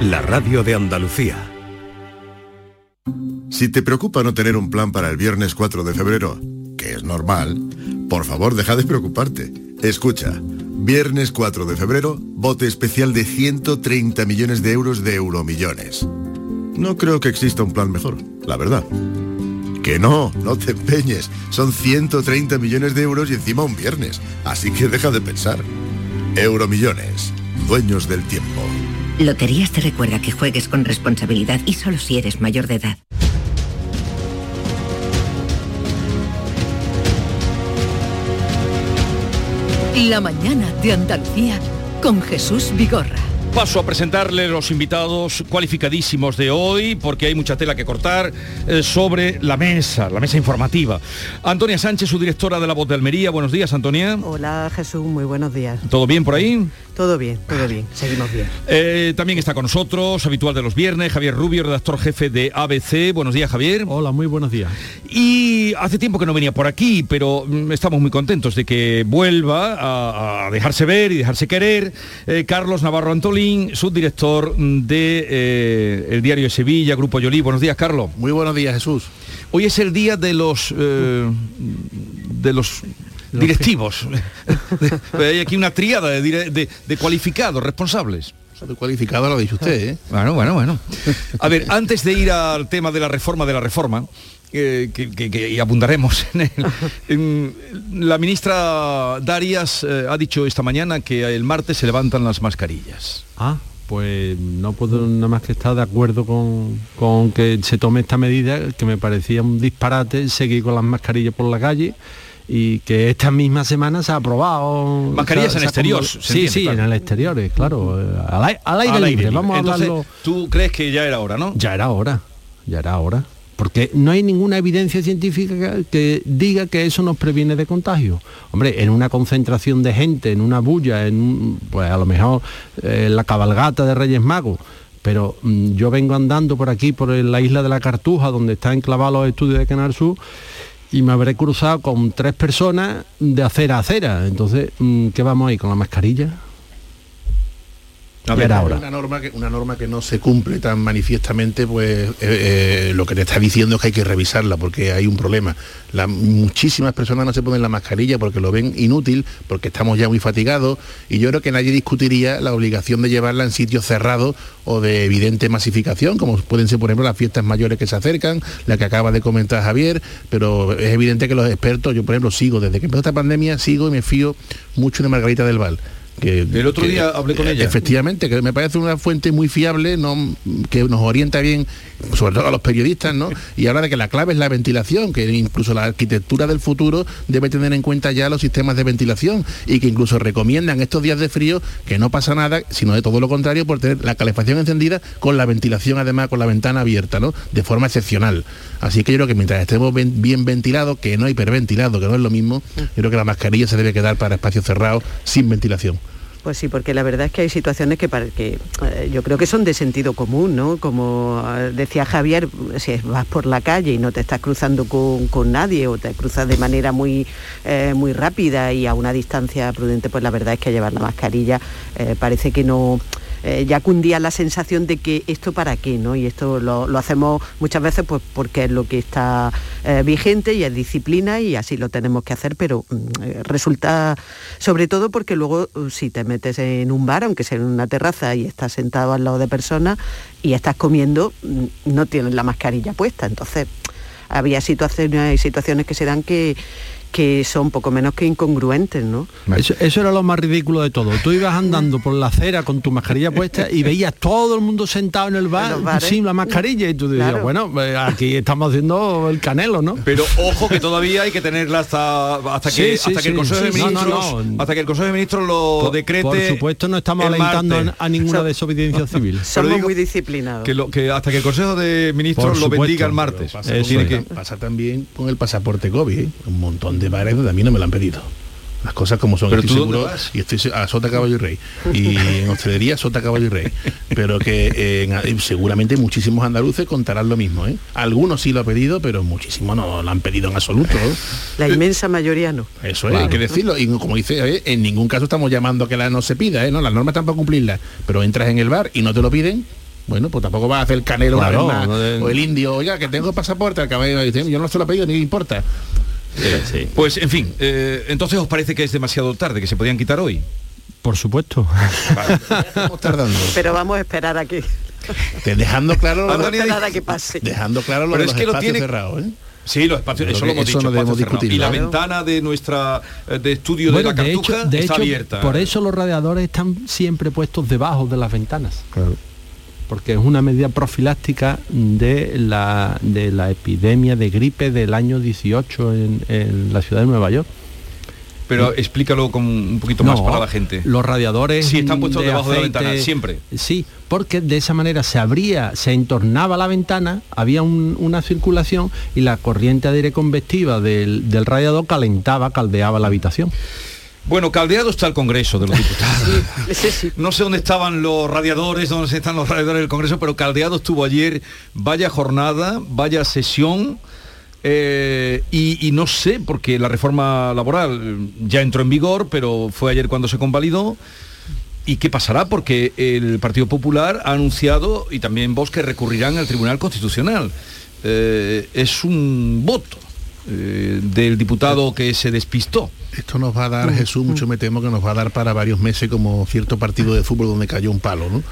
Speaker 41: la radio de Andalucía.
Speaker 42: Si te preocupa no tener un plan para el viernes 4 de febrero, que es normal, por favor deja de preocuparte. Escucha, viernes 4 de febrero, bote especial de 130 millones de euros de euromillones. No creo que exista un plan mejor, la verdad. Que no, no te empeñes. Son 130 millones de euros y encima un viernes. Así que deja de pensar. Euromillones, dueños del tiempo.
Speaker 43: Loterías te recuerda que juegues con responsabilidad y solo si eres mayor de edad.
Speaker 2: La mañana de Andalucía con Jesús Vigorra.
Speaker 1: Paso a presentarle los invitados cualificadísimos de hoy, porque hay mucha tela que cortar eh, sobre la mesa, la mesa informativa. Antonia Sánchez, su directora de La Voz de Almería. Buenos días, Antonia.
Speaker 44: Hola, Jesús. Muy buenos días.
Speaker 1: ¿Todo bien por ahí?
Speaker 44: Todo bien, todo bien. Seguimos bien.
Speaker 1: Eh, también está con nosotros, habitual de los viernes, Javier Rubio, redactor jefe de ABC. Buenos días, Javier.
Speaker 45: Hola, muy buenos días.
Speaker 1: Y hace tiempo que no venía por aquí, pero mm, estamos muy contentos de que vuelva a, a dejarse ver y dejarse querer. Eh, Carlos Navarro Subdirector de eh, el Diario de Sevilla, Grupo Yolí. Buenos días, Carlos.
Speaker 46: Muy buenos días, Jesús.
Speaker 1: Hoy es el día de los eh, de los directivos. Hay aquí una tríada de, de- de cualificados, responsables.
Speaker 46: De cualificado lo ha dicho usted, ¿eh?
Speaker 1: Bueno, bueno, bueno. A ver, antes de ir al tema de la reforma de la reforma, eh, que, que- que- y abundaremos en él, em, la ministra Darias eh, ha dicho esta mañana que el martes se levantan las mascarillas.
Speaker 45: Ah, pues no puedo nada más que estar de acuerdo con, con que se tome esta medida, que me parecía un disparate seguir con las mascarillas por la calle y que esta misma semana se ha aprobado
Speaker 1: Mascarillas en
Speaker 45: se ha
Speaker 1: exterior,
Speaker 45: acomodado-
Speaker 1: se
Speaker 45: sí
Speaker 1: entiende,
Speaker 45: sí
Speaker 1: claro.
Speaker 45: en el exterior eh, claro eh, al, al aire
Speaker 1: Al
Speaker 45: libre,
Speaker 1: aire
Speaker 45: vamos a
Speaker 1: Entonces,
Speaker 45: hablarlo
Speaker 1: ¿tú crees que ya era hora, no?
Speaker 45: ya era hora ya era hora porque no hay ninguna evidencia científica que, diga que eso nos previene de contagio. Hombre, en una concentración de gente, en una bulla, en pues a lo mejor eh, la cabalgata de Reyes Magos, pero mm, yo vengo andando por aquí, por la isla de la Cartuja, donde están enclavados los estudios de Canal Sur, y me habré cruzado con tres personas de acera a acera. Entonces, mm, ¿qué vamos ahí con la mascarilla?
Speaker 46: A ver. Una norma, que, una norma que no se cumple tan manifiestamente, pues eh, eh, lo que te está diciendo es que hay que revisarla porque hay un problema. La- muchísimas personas no se ponen la mascarilla porque lo ven inútil, porque estamos ya muy fatigados y yo creo que nadie discutiría la obligación de llevarla en sitios cerrados o de evidente masificación, como pueden ser, por ejemplo, las fiestas mayores que se acercan, la que acaba de comentar Javier, pero es evidente que los expertos, yo por ejemplo sigo, desde que empezó esta pandemia, sigo y me fío mucho de Margarita del Val. Que,
Speaker 1: El otro
Speaker 46: que-
Speaker 1: día hablé con ella.
Speaker 46: Efectivamente, que me parece una fuente muy fiable, no, que nos orienta bien, sobre todo a los periodistas, ¿no? Y habla de que la clave es la ventilación, que incluso la arquitectura del futuro debe tener en cuenta ya los sistemas de ventilación y que incluso recomiendan estos días de frío que no pasa nada, sino de todo lo contrario, por tener la calefacción encendida con la ventilación además con la ventana abierta, ¿no? De forma excepcional. Así que yo creo que mientras estemos bien ventilados, que no hiperventilado, que no es lo mismo, yo creo que la mascarilla se debe quedar para espacios cerrados sin ventilación.
Speaker 44: Pues sí, porque la verdad es que hay situaciones que, para, que eh, yo creo que son de sentido común, ¿no? Como eh, decía Javier, si vas por la calle y no te estás cruzando con, con nadie o te cruzas de manera muy, eh, muy rápida y a una distancia prudente, pues la verdad es que llevar la mascarilla parece que no... eh, ya cundía la sensación de que esto para qué, ¿no? Y esto lo, hacemos muchas veces pues porque es lo que está eh, vigente y es disciplina y así lo tenemos que hacer, pero mm, eh, resulta sobre todo porque luego uh, si te metes en un bar, aunque sea en una terraza y estás sentado al lado de personas y estás comiendo, mm, no tienes la mascarilla puesta. Entonces, había situaciones, situaciones que se dan que, que son poco menos que incongruentes, ¿no?
Speaker 45: Eso, eso era lo más ridículo de todo. Tú ibas andando por la acera con tu mascarilla puesta y veías todo el mundo sentado en el bar sin la mascarilla y tú decías,
Speaker 44: Claro.
Speaker 45: bueno, pues aquí estamos haciendo el canelo, ¿no?
Speaker 1: Pero ojo que todavía hay que tenerla hasta hasta que hasta que el Consejo de. Ministros hasta que el Consejo de Ministros lo
Speaker 45: Por-
Speaker 1: decrete.
Speaker 45: Por supuesto no estamos alentando a, a ninguna desobediencia civil.
Speaker 44: Somos
Speaker 1: digo
Speaker 44: muy disciplinados.
Speaker 1: que, lo, que hasta que el Consejo de Ministros
Speaker 45: Por
Speaker 1: lo
Speaker 45: supuesto.
Speaker 1: bendiga el martes.
Speaker 46: Pasa, con-
Speaker 45: es.
Speaker 46: pasa también con el pasaporte COVID, ¿eh? un montón de bares donde a mí no me lo han pedido. Las cosas como son,
Speaker 1: ¿Pero
Speaker 46: estoy
Speaker 1: tú dónde
Speaker 46: seguro,
Speaker 1: vas?
Speaker 46: y estoy a Sota Caballo y Rey. Y en hostelería Sota Caballo y Rey. Pero que eh, en- seguramente muchísimos andaluces contarán lo mismo. ¿eh? Algunos sí lo han pedido, pero muchísimos no lo han pedido en absoluto. ¿eh?
Speaker 44: La inmensa mayoría no.
Speaker 46: Eso es, hay que decirlo. Y como dice, eh, en ningún caso estamos llamando a que la no se pida, ¿eh? No, las normas están para cumplirlas. Pero entras en el bar y no te lo piden, Bueno, pues tampoco va a hacer el canelo una vez más,
Speaker 45: no de-
Speaker 46: o el indio, oiga, que tengo pasaporte, al caballero dice, yo no se lo he pedido, ni me importa.
Speaker 1: Pues en fin, eh, entonces os parece que es demasiado tarde, que se podían quitar hoy.
Speaker 45: Por supuesto.
Speaker 46: Estamos tardando.
Speaker 44: Pero vamos a esperar a que,
Speaker 46: Dejando claro lo
Speaker 44: vamos a
Speaker 46: de,
Speaker 44: esperar a que pase.
Speaker 46: dejando claro lo
Speaker 1: Pero
Speaker 46: de
Speaker 1: es
Speaker 46: los
Speaker 1: que lo
Speaker 46: espacios
Speaker 1: tiene-
Speaker 46: cerrados, ¿eh?
Speaker 1: Sí, los espacios, eso lo hemos
Speaker 46: que eso
Speaker 1: dicho.
Speaker 46: no debemos discutirlo.
Speaker 1: Y la
Speaker 46: Claro.
Speaker 1: ventana de nuestra eh, de estudio
Speaker 45: Bueno,
Speaker 1: de la
Speaker 45: de
Speaker 1: cartuja
Speaker 45: hecho, de
Speaker 1: está
Speaker 45: hecho,
Speaker 1: abierta.
Speaker 45: por eso los radiadores están siempre puestos debajo de las ventanas. Porque es una medida profiláctica de la, de la epidemia de gripe del año 18 en, en la ciudad de Nueva York.
Speaker 1: Pero explícalo con un poquito
Speaker 45: No,
Speaker 1: más para la gente.
Speaker 45: Los radiadores
Speaker 1: Sí, están puestos
Speaker 45: de
Speaker 1: debajo de la ventana, siempre.
Speaker 45: Sí, porque de esa manera se abría, se entornaba la ventana, había un- una circulación y la corriente de aire convectiva del, del radiador calentaba, caldeaba la habitación.
Speaker 1: Bueno, caldeado está el Congreso de los Diputados. No sé dónde estaban los radiadores, dónde están los radiadores del Congreso, pero caldeado estuvo ayer. Vaya jornada, vaya sesión. eh, y, y no sé, porque la reforma laboral ya entró en vigor, pero fue ayer cuando se convalidó. ¿Y qué pasará? Porque el Partido Popular ha anunciado, y también vos, que recurrirán al Tribunal Constitucional. Eh, es un voto eh, del diputado que se despistó.
Speaker 46: Esto nos va a
Speaker 1: Mm,
Speaker 46: dar, Jesús, mucho me temo que nos va a dar para varios meses como cierto partido de fútbol donde cayó un palo. ¿no?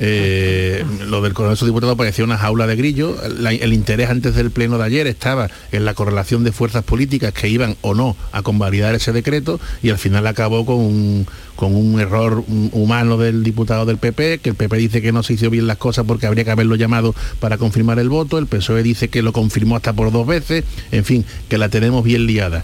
Speaker 46: Eh, lo del Congreso de Diputados parecía una jaula de grillo. La- el interés antes del pleno de ayer estaba en la correlación de fuerzas políticas que iban o no a convalidar ese decreto y al final acabó con un, con un error mm, humano del diputado del PP, que el PP dice que no se hizo bien las cosas porque habría que haberlo llamado para confirmar el voto, el PSOE dice que lo confirmó hasta por dos veces, en fin, que la tenemos bien liada.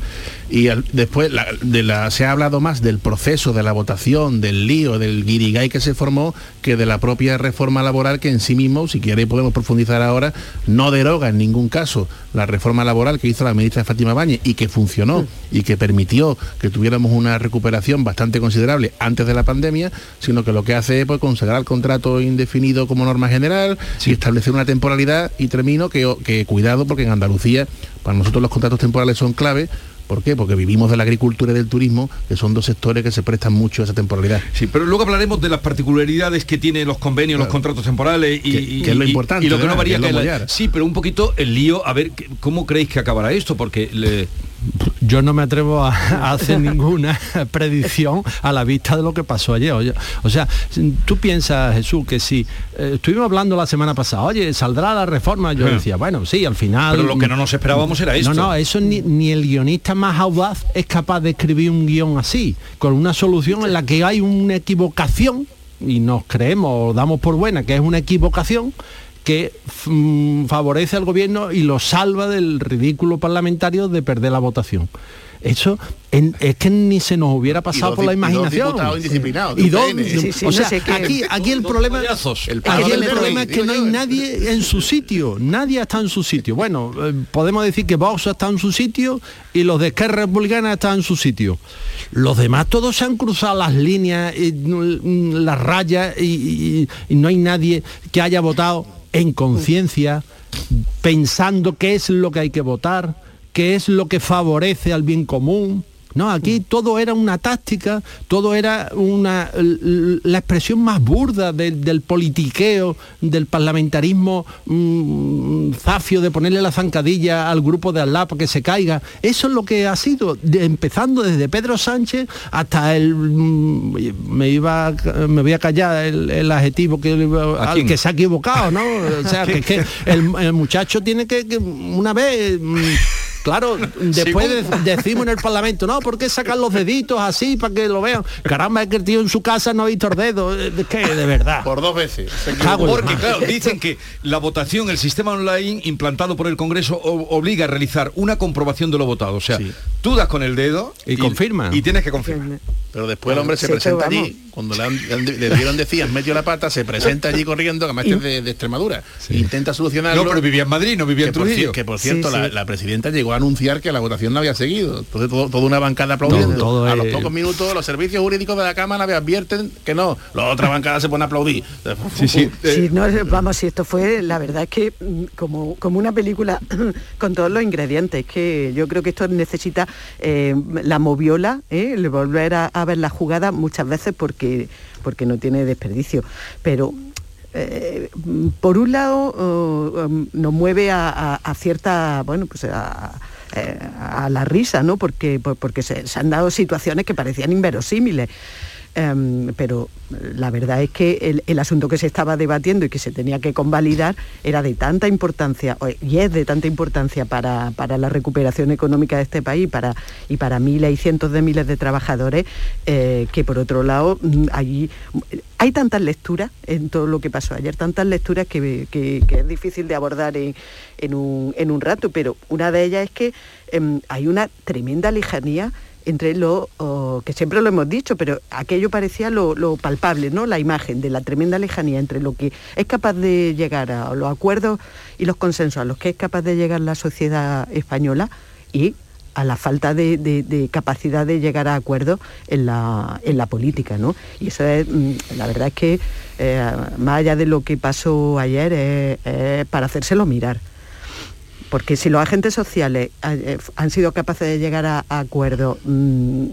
Speaker 46: Y al- después la- de la, se ha hablado más del proceso, de la votación, del lío, del guirigay que se formó, que de la propia reforma laboral que en sí mismo, si queréis podemos profundizar ahora, no deroga en ningún caso la reforma laboral que hizo la ministra Fátima Báñez y que funcionó y que permitió que tuviéramos una recuperación bastante considerable antes de la pandemia, sino que lo que hace es pues, consagrar el contrato indefinido como norma general y establecer una temporalidad y termino que, que cuidado porque en Andalucía para nosotros los contratos temporales son clave ¿Por qué? Porque vivimos de la agricultura y del turismo, que son dos sectores que se prestan mucho a esa temporalidad.
Speaker 1: Sí, pero luego hablaremos de las particularidades que tienen los convenios, los contratos temporales y,
Speaker 46: Que-
Speaker 1: y-
Speaker 46: que es lo importante,
Speaker 1: y lo que no varía
Speaker 46: Que es
Speaker 1: que la-. Sí, pero un poquito el lío, a ver, ¿qué- ¿cómo creéis que acabará esto? Porque le-
Speaker 45: Yo no me atrevo a, hacer ninguna predicción a la vista de lo que pasó ayer. Oye, o sea, tú piensas, Jesús, que si eh, estuvimos hablando la semana pasada, oye, saldrá la reforma, yo decía, bueno, sí, al final...
Speaker 1: Pero lo que no nos esperábamos era esto.
Speaker 45: No, no, eso ni, ni el guionista más audaz es capaz de escribir un guion así, con una solución en la que hay una equivocación, y nos creemos o damos por buena que es una equivocación, que mm, favorece al gobierno y lo salva del ridículo parlamentario de perder la votación. Eso en- es que ni se nos hubiera pasado
Speaker 46: dos
Speaker 45: por la
Speaker 46: di- y dos
Speaker 45: imaginación. Y dos-
Speaker 46: UPN. Sí, sí,
Speaker 45: o
Speaker 46: no
Speaker 45: sea, aquí, aquí el problema.
Speaker 46: El
Speaker 45: aquí el problema es que no hay nadie en su sitio, nadie está en su sitio. Bueno, eh, podemos decir que Vox está en su sitio y los de Esquerra Republicana están en su sitio. Los demás todos se han cruzado las líneas, y, mm, las rayas y, y- y no hay nadie que haya votado en conciencia, pensando qué es lo que hay que votar, qué es lo que favorece al bien común. No, aquí todo era una táctica, todo era una la expresión más burda del, del politiqueo, del parlamentarismo mm, zafio de ponerle la zancadilla al grupo de al lado para que se caiga. Eso es lo que ha sido, de- empezando desde Pedro Sánchez hasta el mm, me iba me voy a callar el, el adjetivo que
Speaker 1: ¿A
Speaker 45: al que se ha equivocado, ¿no? O sea, que, es que el, el muchacho tiene que, que una vez mm, Claro, después de- decimos en el Parlamento, no, ¿por qué sacan los deditos así para que lo vean? Caramba, es que el tío en su casa no ha visto el dedo. Es que de verdad.
Speaker 46: Por dos veces.
Speaker 1: Porque claro, dicen que la votación, el sistema online implantado por el Congreso obliga a realizar una comprobación de lo votado. O sea, tú das con el dedo
Speaker 45: y, confirma.
Speaker 1: Y tienes que confirmar.
Speaker 46: Pero después el hombre se
Speaker 1: Sí,
Speaker 46: presenta allí, cuando le, han- dieron decías, metió la pata, se presenta allí corriendo, que además que es de, de Extremadura. Intenta solucionarlo.
Speaker 1: No, pero vivía en Madrid, no vivía en
Speaker 46: por,
Speaker 1: Trujillo.
Speaker 46: que por cierto,
Speaker 1: Sí,
Speaker 46: la,
Speaker 1: sí.
Speaker 46: la presidenta llegó a anunciar que la votación no había seguido. Entonces todo- toda una bancada aplaudiendo.
Speaker 45: Todo- todo
Speaker 46: a
Speaker 45: es-
Speaker 46: los pocos minutos los servicios jurídicos de la Cámara me advierten que no. La otra bancada se pone a aplaudir.
Speaker 1: Sí, sí.
Speaker 44: Sí, no, vamos, si esto fue, la verdad es que mm, como, como una película con todos los ingredientes, que yo creo que esto necesita eh, la moviola, ¿eh? el volver a, a ver la jugada muchas veces porque, porque no tiene desperdicio. Pero eh, por un lado oh, um, nos mueve a, cierta, bueno, pues a, la risa, ¿no? Porque, porque se, han dado situaciones que parecían inverosímiles. Em, pero la verdad es que el, asunto que se estaba debatiendo y que se tenía que convalidar era de tanta importancia, y es de tanta importancia para, la recuperación económica de este país para, y para miles y cientos de miles de trabajadores, eh, que por otro lado mm, hay, hay tantas lecturas en todo lo que pasó ayer, tantas lecturas que, es difícil de abordar en, un, rato, pero una de ellas es que em, hay una tremenda lejanía entre lo que siempre lo hemos dicho, pero aquello parecía lo, palpable, ¿no? La imagen de la tremenda lejanía entre lo que es capaz de llegar a los acuerdos y los consensos a los que es capaz de llegar la sociedad española y a la falta de, capacidad de llegar a acuerdos en la, política, ¿no? Y eso es, mm, la verdad es que, eh, más allá de lo que pasó ayer, es para hacérselo mirar porque si los agentes sociales eh, han sido capaces de llegar a, acuerdos mm,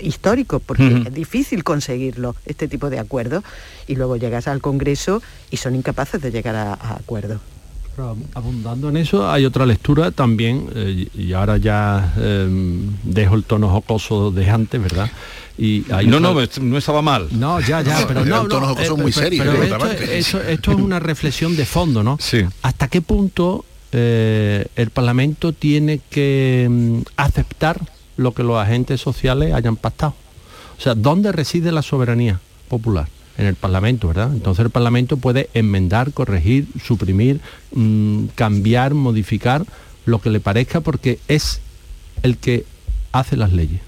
Speaker 44: históricos, porque es difícil conseguirlo, este tipo de acuerdos, y luego llegas al Congreso y son incapaces de llegar a, acuerdos.
Speaker 45: abundando en eso, hay otra lectura también, eh, y ahora ya em, dejo el tono jocoso de antes, ¿verdad?
Speaker 1: Y no, no, no estaba mal.
Speaker 45: No, ya, ya, pero no, no,
Speaker 46: tono jocoso muy serio.
Speaker 45: esto, esto, es una reflexión de fondo, ¿no? Sí. ¿Hasta qué punto eh, el Parlamento tiene que mm, aceptar lo que los agentes sociales hayan pactado. O sea, ¿dónde reside la soberanía popular? En el Parlamento, ¿verdad? Entonces el Parlamento puede enmendar, corregir, suprimir, mm, cambiar, modificar lo que le parezca porque es el que hace las leyes.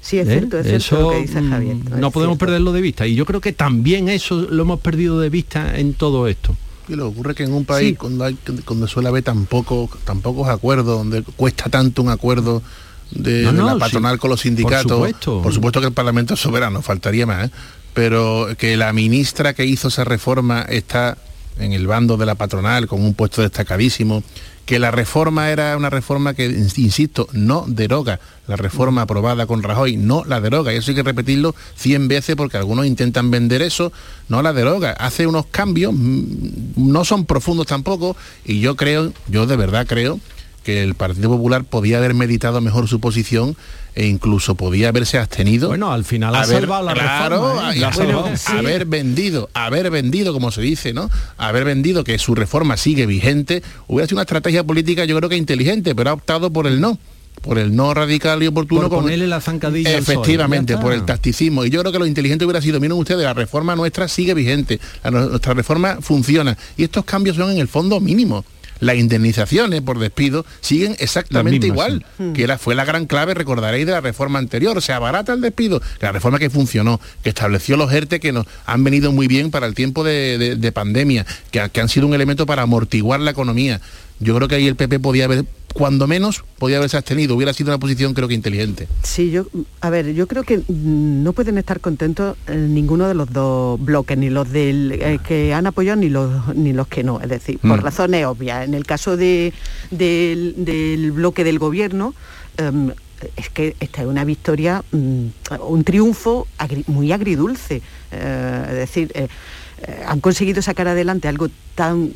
Speaker 44: Sí, es ¿Eh? cierto, es cierto lo que dice Javier.
Speaker 45: Mm, no, podemos perderlo de vista. Y yo creo que también eso lo hemos perdido de vista en todo esto.
Speaker 46: Y lo ocurre que en un país cuando, suele haber tan, poco, tan pocos acuerdos, donde cuesta tanto un acuerdo de, la patronal con los sindicatos, por supuesto. que el Parlamento es soberano, faltaría más, ¿eh? pero que la ministra que hizo esa reforma está en el bando de la patronal con un puesto destacadísimo, que la reforma era una reforma que, insisto, no deroga. La reforma aprobada con Rajoy, no la deroga, y eso hay que repetirlo 100 veces porque algunos intentan vender eso, no la deroga, hace unos cambios, mm, no son profundos tampoco, y yo creo, yo de verdad creo, que el Partido Popular podía haber meditado mejor su posición e incluso podía haberse abstenido.
Speaker 45: Bueno, al final ha salvado la reforma.
Speaker 46: ¿eh? Haber vendido, haber vendido, como se dice, ¿no? Haber vendido que su reforma sigue vigente, hubiera sido una estrategia política yo creo que inteligente, pero ha optado por el no por el no radical y oportuno.
Speaker 45: Por ponerle la zancadilla
Speaker 46: Efectivamente, por el tacticismo. Y yo creo que lo inteligente hubiera sido, miren ustedes, la reforma nuestra sigue vigente, nuestra reforma funciona. Y estos cambios son en el fondo mínimos las indemnizaciones por despido siguen exactamente igual, que era, fue la gran clave, recordaréis, de la reforma anterior. Se abarata el despido, la reforma que funcionó, que estableció los ERTE que nos han venido muy bien para el tiempo de, pandemia, que, que han sido un elemento para amortiguar la economía. Yo creo que ahí el PP podía haber cuando menos podía haberse abstenido, hubiera sido una posición creo que inteligente.
Speaker 44: Sí, yo, a ver, yo creo que no pueden estar contentos eh, ninguno de los dos bloques, ni los del, eh, que han apoyado ni los, ni los que no, es decir, por mm. razones obvias. En el caso de, del, bloque del gobierno, em, es que esta es una victoria, mm, un triunfo muy agridulce. Eh, es decir, han conseguido sacar adelante algo tan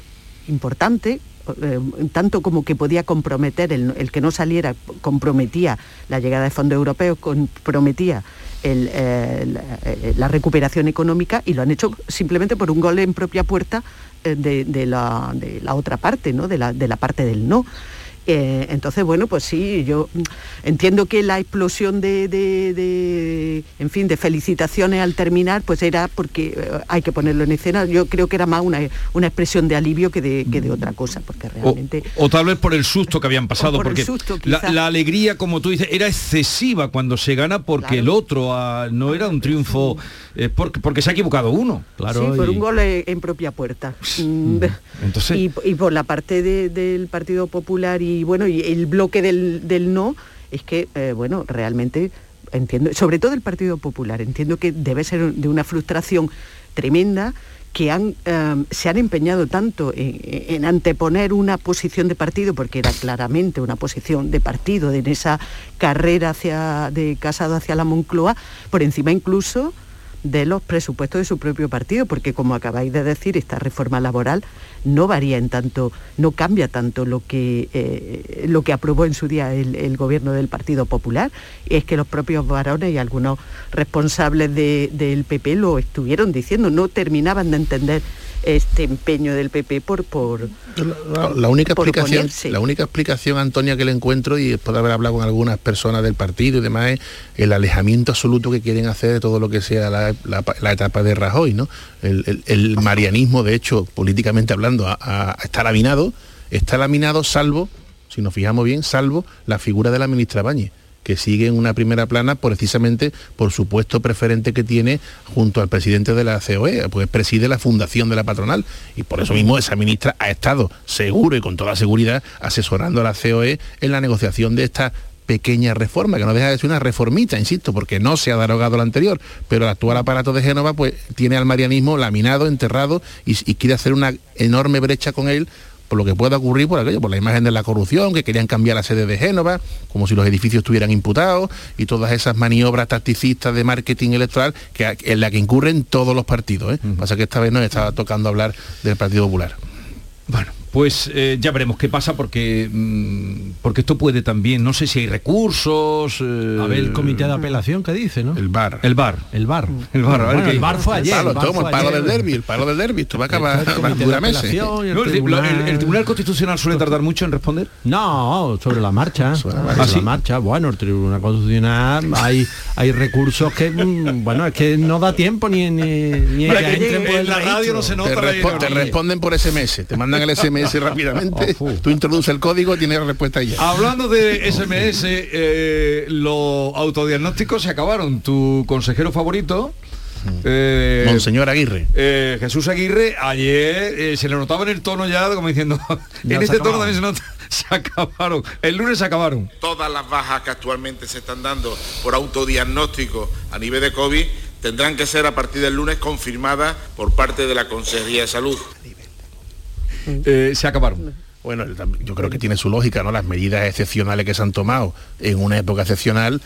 Speaker 44: importante eh, tanto como que podía comprometer, el, que no saliera comprometía la llegada de fondos europeos, comprometía eh, la recuperación económica y lo han hecho simplemente por un gol en propia puerta eh, de, la, otra parte, ¿no? de la parte del no. Eh, entonces, bueno, pues sí, yo entiendo que la explosión de, en fin, de felicitaciones al terminar, pues era porque eh, hay que ponerlo en escena. Yo creo que era más una, expresión de alivio que de, otra cosa, porque realmente...
Speaker 1: O, tal vez por el susto que habían pasado, porque la, alegría, como tú dices, era excesiva cuando se gana porque el otro ah, no era un triunfo, eh, porque, porque, se ha equivocado uno.
Speaker 44: Claro, sí, por un gol en propia puerta. Mm. Entonces... Y, y, por la parte del Partido Popular y y bueno, y el bloque del, no es que, eh, bueno, realmente entiendo, sobre todo el Partido Popular, entiendo que debe ser de una frustración tremenda que han, eh, se han empeñado tanto en, anteponer una posición de partido, porque era claramente una posición de partido en esa carrera hacia, de Casado hacia la Moncloa, por encima incluso de los presupuestos de su propio partido, porque como acabáis de decir, esta reforma laboral no varía en tanto, no cambia tanto lo que, eh, lo que aprobó en su día el, gobierno del Partido Popular. Es que los propios varones y algunos responsables del PP lo estuvieron diciendo, no terminaban de entender este empeño del PP por por
Speaker 46: la, única explicación la única explicación Antonia que le encuentro y después de haber hablado con algunas personas del partido y demás es el alejamiento absoluto que quieren hacer de todo lo que sea la, etapa de Rajoy no el, marianismo de hecho políticamente hablando está laminado está laminado salvo si nos fijamos bien salvo la figura de la ministra Bañez que sigue en una primera plana precisamente por su puesto preferente que tiene junto al presidente de la COE, pues preside la fundación de la patronal. Y por eso mismo esa ministra ha estado seguro y con toda seguridad asesorando a la COE en la negociación de esta pequeña reforma, que no deja de ser una reformita, insisto, porque no se ha derogado la anterior, pero el actual aparato de Génova pues tiene al marianismo laminado, enterrado y quiere hacer una enorme brecha con él por lo que pueda ocurrir por aquello, por la imagen de la corrupción, que querían cambiar la sede de Génova, como si los edificios estuvieran imputados, y todas esas maniobras tacticistas de marketing electoral que, en la que incurren todos los partidos. ¿eh? Pasa que esta vez nos estaba tocando hablar del Partido Popular.
Speaker 1: Bueno, pues eh, ya veremos qué pasa porque mm, porque esto puede también, no sé si hay recursos.
Speaker 45: Eh, a ver el comité de apelación que dice, ¿no?
Speaker 1: El bar. El bar.
Speaker 45: El bar.
Speaker 1: El bar.
Speaker 45: A ver, el bar fue ayer.
Speaker 46: El, palo, el palo del derby, el palo del derby. Esto va a acabar
Speaker 1: meses. El, el, tribunal... Constitucional suele tardar mucho en responder.
Speaker 45: No, sobre la marcha. Sobre la marcha. ¿Ah, marcha. Bueno, el Tribunal Constitucional hay hay recursos que mm, bueno es que no da tiempo ni ni, ni
Speaker 1: que, en la radio no se nota.
Speaker 46: Te, responden por SMS, te mandan el SMS rápidamente, oh, tú introduces el código, tienes la respuesta ya.
Speaker 1: Hablando de SMS, eh, los autodiagnósticos se acabaron. Tu consejero favorito,
Speaker 46: eh, Monseñor Aguirre.
Speaker 1: Eh, Jesús Aguirre, ayer se le notaba en el tono ya como diciendo, en este tono también se nota, se acabaron. El lunes se acabaron.
Speaker 20: Todas las bajas que actualmente se están dando por autodiagnóstico a nivel de COVID tendrán que ser a partir del lunes confirmadas por parte de la Consejería de Salud.
Speaker 1: Eh, se acabaron.
Speaker 46: Bueno, yo creo que tiene su lógica, ¿no? Las medidas excepcionales que se han tomado en una época excepcional,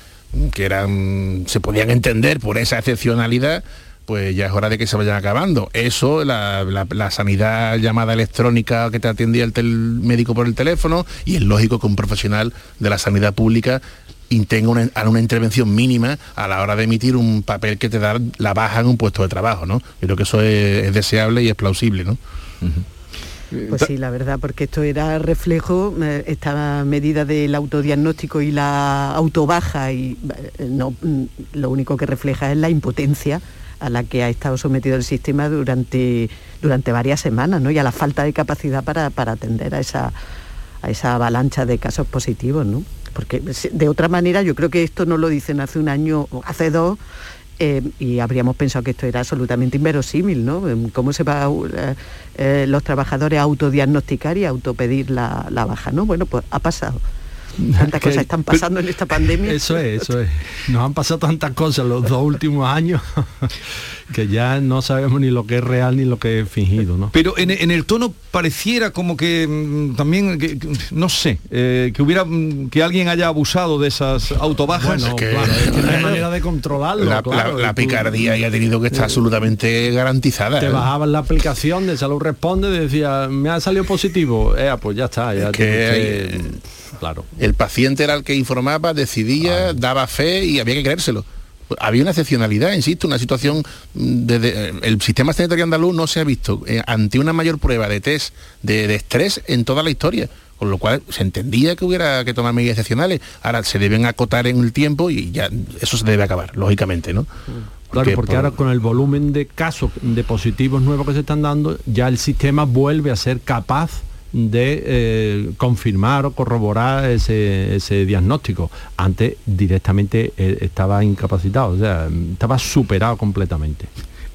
Speaker 46: que eran, se podían entender por esa excepcionalidad, pues ya es hora de que se vayan acabando. Eso, la, sanidad llamada electrónica que te atendía el, médico por el teléfono, y es lógico que un profesional de la sanidad pública tenga una, una, intervención mínima a la hora de emitir un papel que te da la baja en un puesto de trabajo, ¿no? creo que eso es, deseable y es plausible, ¿no?
Speaker 44: Pues sí, la verdad, porque esto era reflejo, eh, esta medida del autodiagnóstico y la autobaja, y eh, no, mm, lo único que refleja es la impotencia a la que ha estado sometido el sistema durante, durante varias semanas, ¿no? Y a la falta de capacidad para, atender a esa, a esa avalancha de casos positivos, ¿no? Porque de otra manera yo creo que esto no lo dicen hace un año, hace dos, eh, y habríamos pensado que esto era absolutamente inverosímil, ¿no? Em, ¿Cómo se va eh, eh, los trabajadores a autodiagnosticar y a autopedir la, la baja, ¿no? Bueno, pues ha pasado. Tantas cosas están pasando en esta pandemia.
Speaker 45: Eso es, eso es. Nos han pasado tantas cosas los dos últimos años que ya no sabemos ni lo que es real ni lo que es fingido, ¿no?
Speaker 1: Pero en, el tono pareciera como que mm, también, no sé, eh, que hubiera mm, que alguien haya abusado de esas autobajas.
Speaker 45: Bueno, que, claro, es que no hay manera de controlarlo.
Speaker 46: La, picardía ya ha tenido que estar absolutamente garantizada.
Speaker 45: Te ¿eh? bajabas la aplicación de salud responde, decía, me ha salido positivo, eh, pues ya está, ya
Speaker 46: que, claro. El paciente era el que informaba, decidía, daba fe y había que creérselo había una excepcionalidad, insisto, una situación desde el sistema sanitario andaluz no se ha visto eh, ante una mayor prueba de test de, estrés en toda la historia con lo cual se entendía que hubiera que tomar medidas excepcionales. Ahora se deben acotar en el tiempo y ya eso se debe acabar, lógicamente, ¿no?
Speaker 45: Claro, porque ahora con el volumen de casos de positivos nuevos que se están dando, ya el sistema vuelve a ser capaz de eh, confirmar o corroborar ese, diagnóstico. Antes directamente eh, estaba incapacitado, o sea, estaba superado completamente.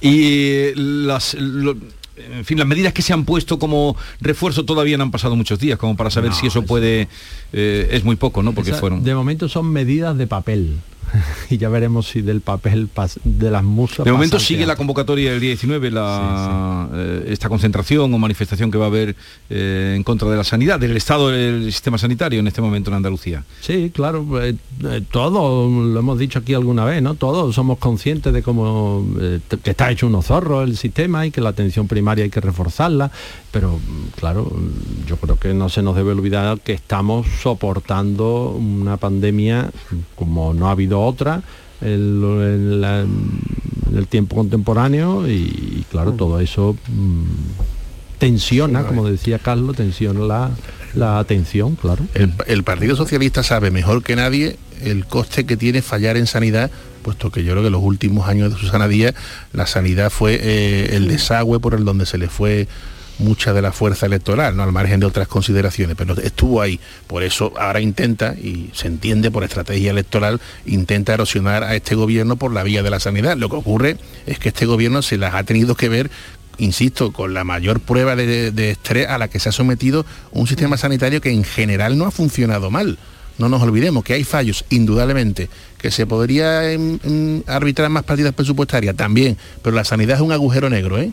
Speaker 1: Y las... en fin, las medidas que se han puesto como refuerzo todavía no han pasado muchos días, como para saber si eso puede... Eh, es muy poco, ¿no? Porque fueron...
Speaker 45: De momento son medidas de papel. y ya veremos si del papel de las musas...
Speaker 1: De momento sigue la convocatoria del 19, la, esta concentración o manifestación que va a haber eh, en contra de la sanidad, del estado del sistema sanitario en este momento en Andalucía.
Speaker 45: Sí, claro, eh, eh, todos, lo hemos dicho aquí alguna vez, ¿no? Todos somos conscientes de cómo que está hecho unos zorros el sistema y que la atención primaria hay que reforzarla, pero claro, yo creo que no se nos debe olvidar que estamos soportando una pandemia como no ha habido otra en, el tiempo contemporáneo y, claro, todo eso mm, tensiona, como decía Carlos, tensiona la, atención, claro.
Speaker 46: El, Partido Socialista sabe mejor que nadie el coste que tiene fallar en sanidad, puesto que yo creo que los últimos años de Susana Díaz la sanidad fue eh, el desagüe por el donde se le fue mucha de la fuerza electoral, ¿no? al margen de otras consideraciones, pero estuvo ahí. Por eso ahora intenta, y se entiende por estrategia electoral, intenta erosionar a este gobierno por la vía de la sanidad. Lo que ocurre es que este gobierno se las ha tenido que ver insisto, con la mayor prueba de, estrés a la que se ha sometido un sistema sanitario que en general no ha funcionado mal. No nos olvidemos que hay fallos, indudablemente, que se podría em, em, arbitrar más partidas presupuestarias también, pero la sanidad es un agujero negro, ¿eh?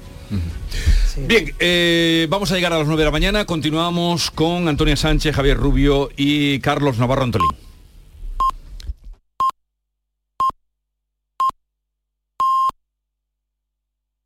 Speaker 1: Bien, eh, vamos a llegar a las 9 de la mañana. Continuamos con Antonia Sánchez, Javier Rubio y Carlos Navarro Antolín.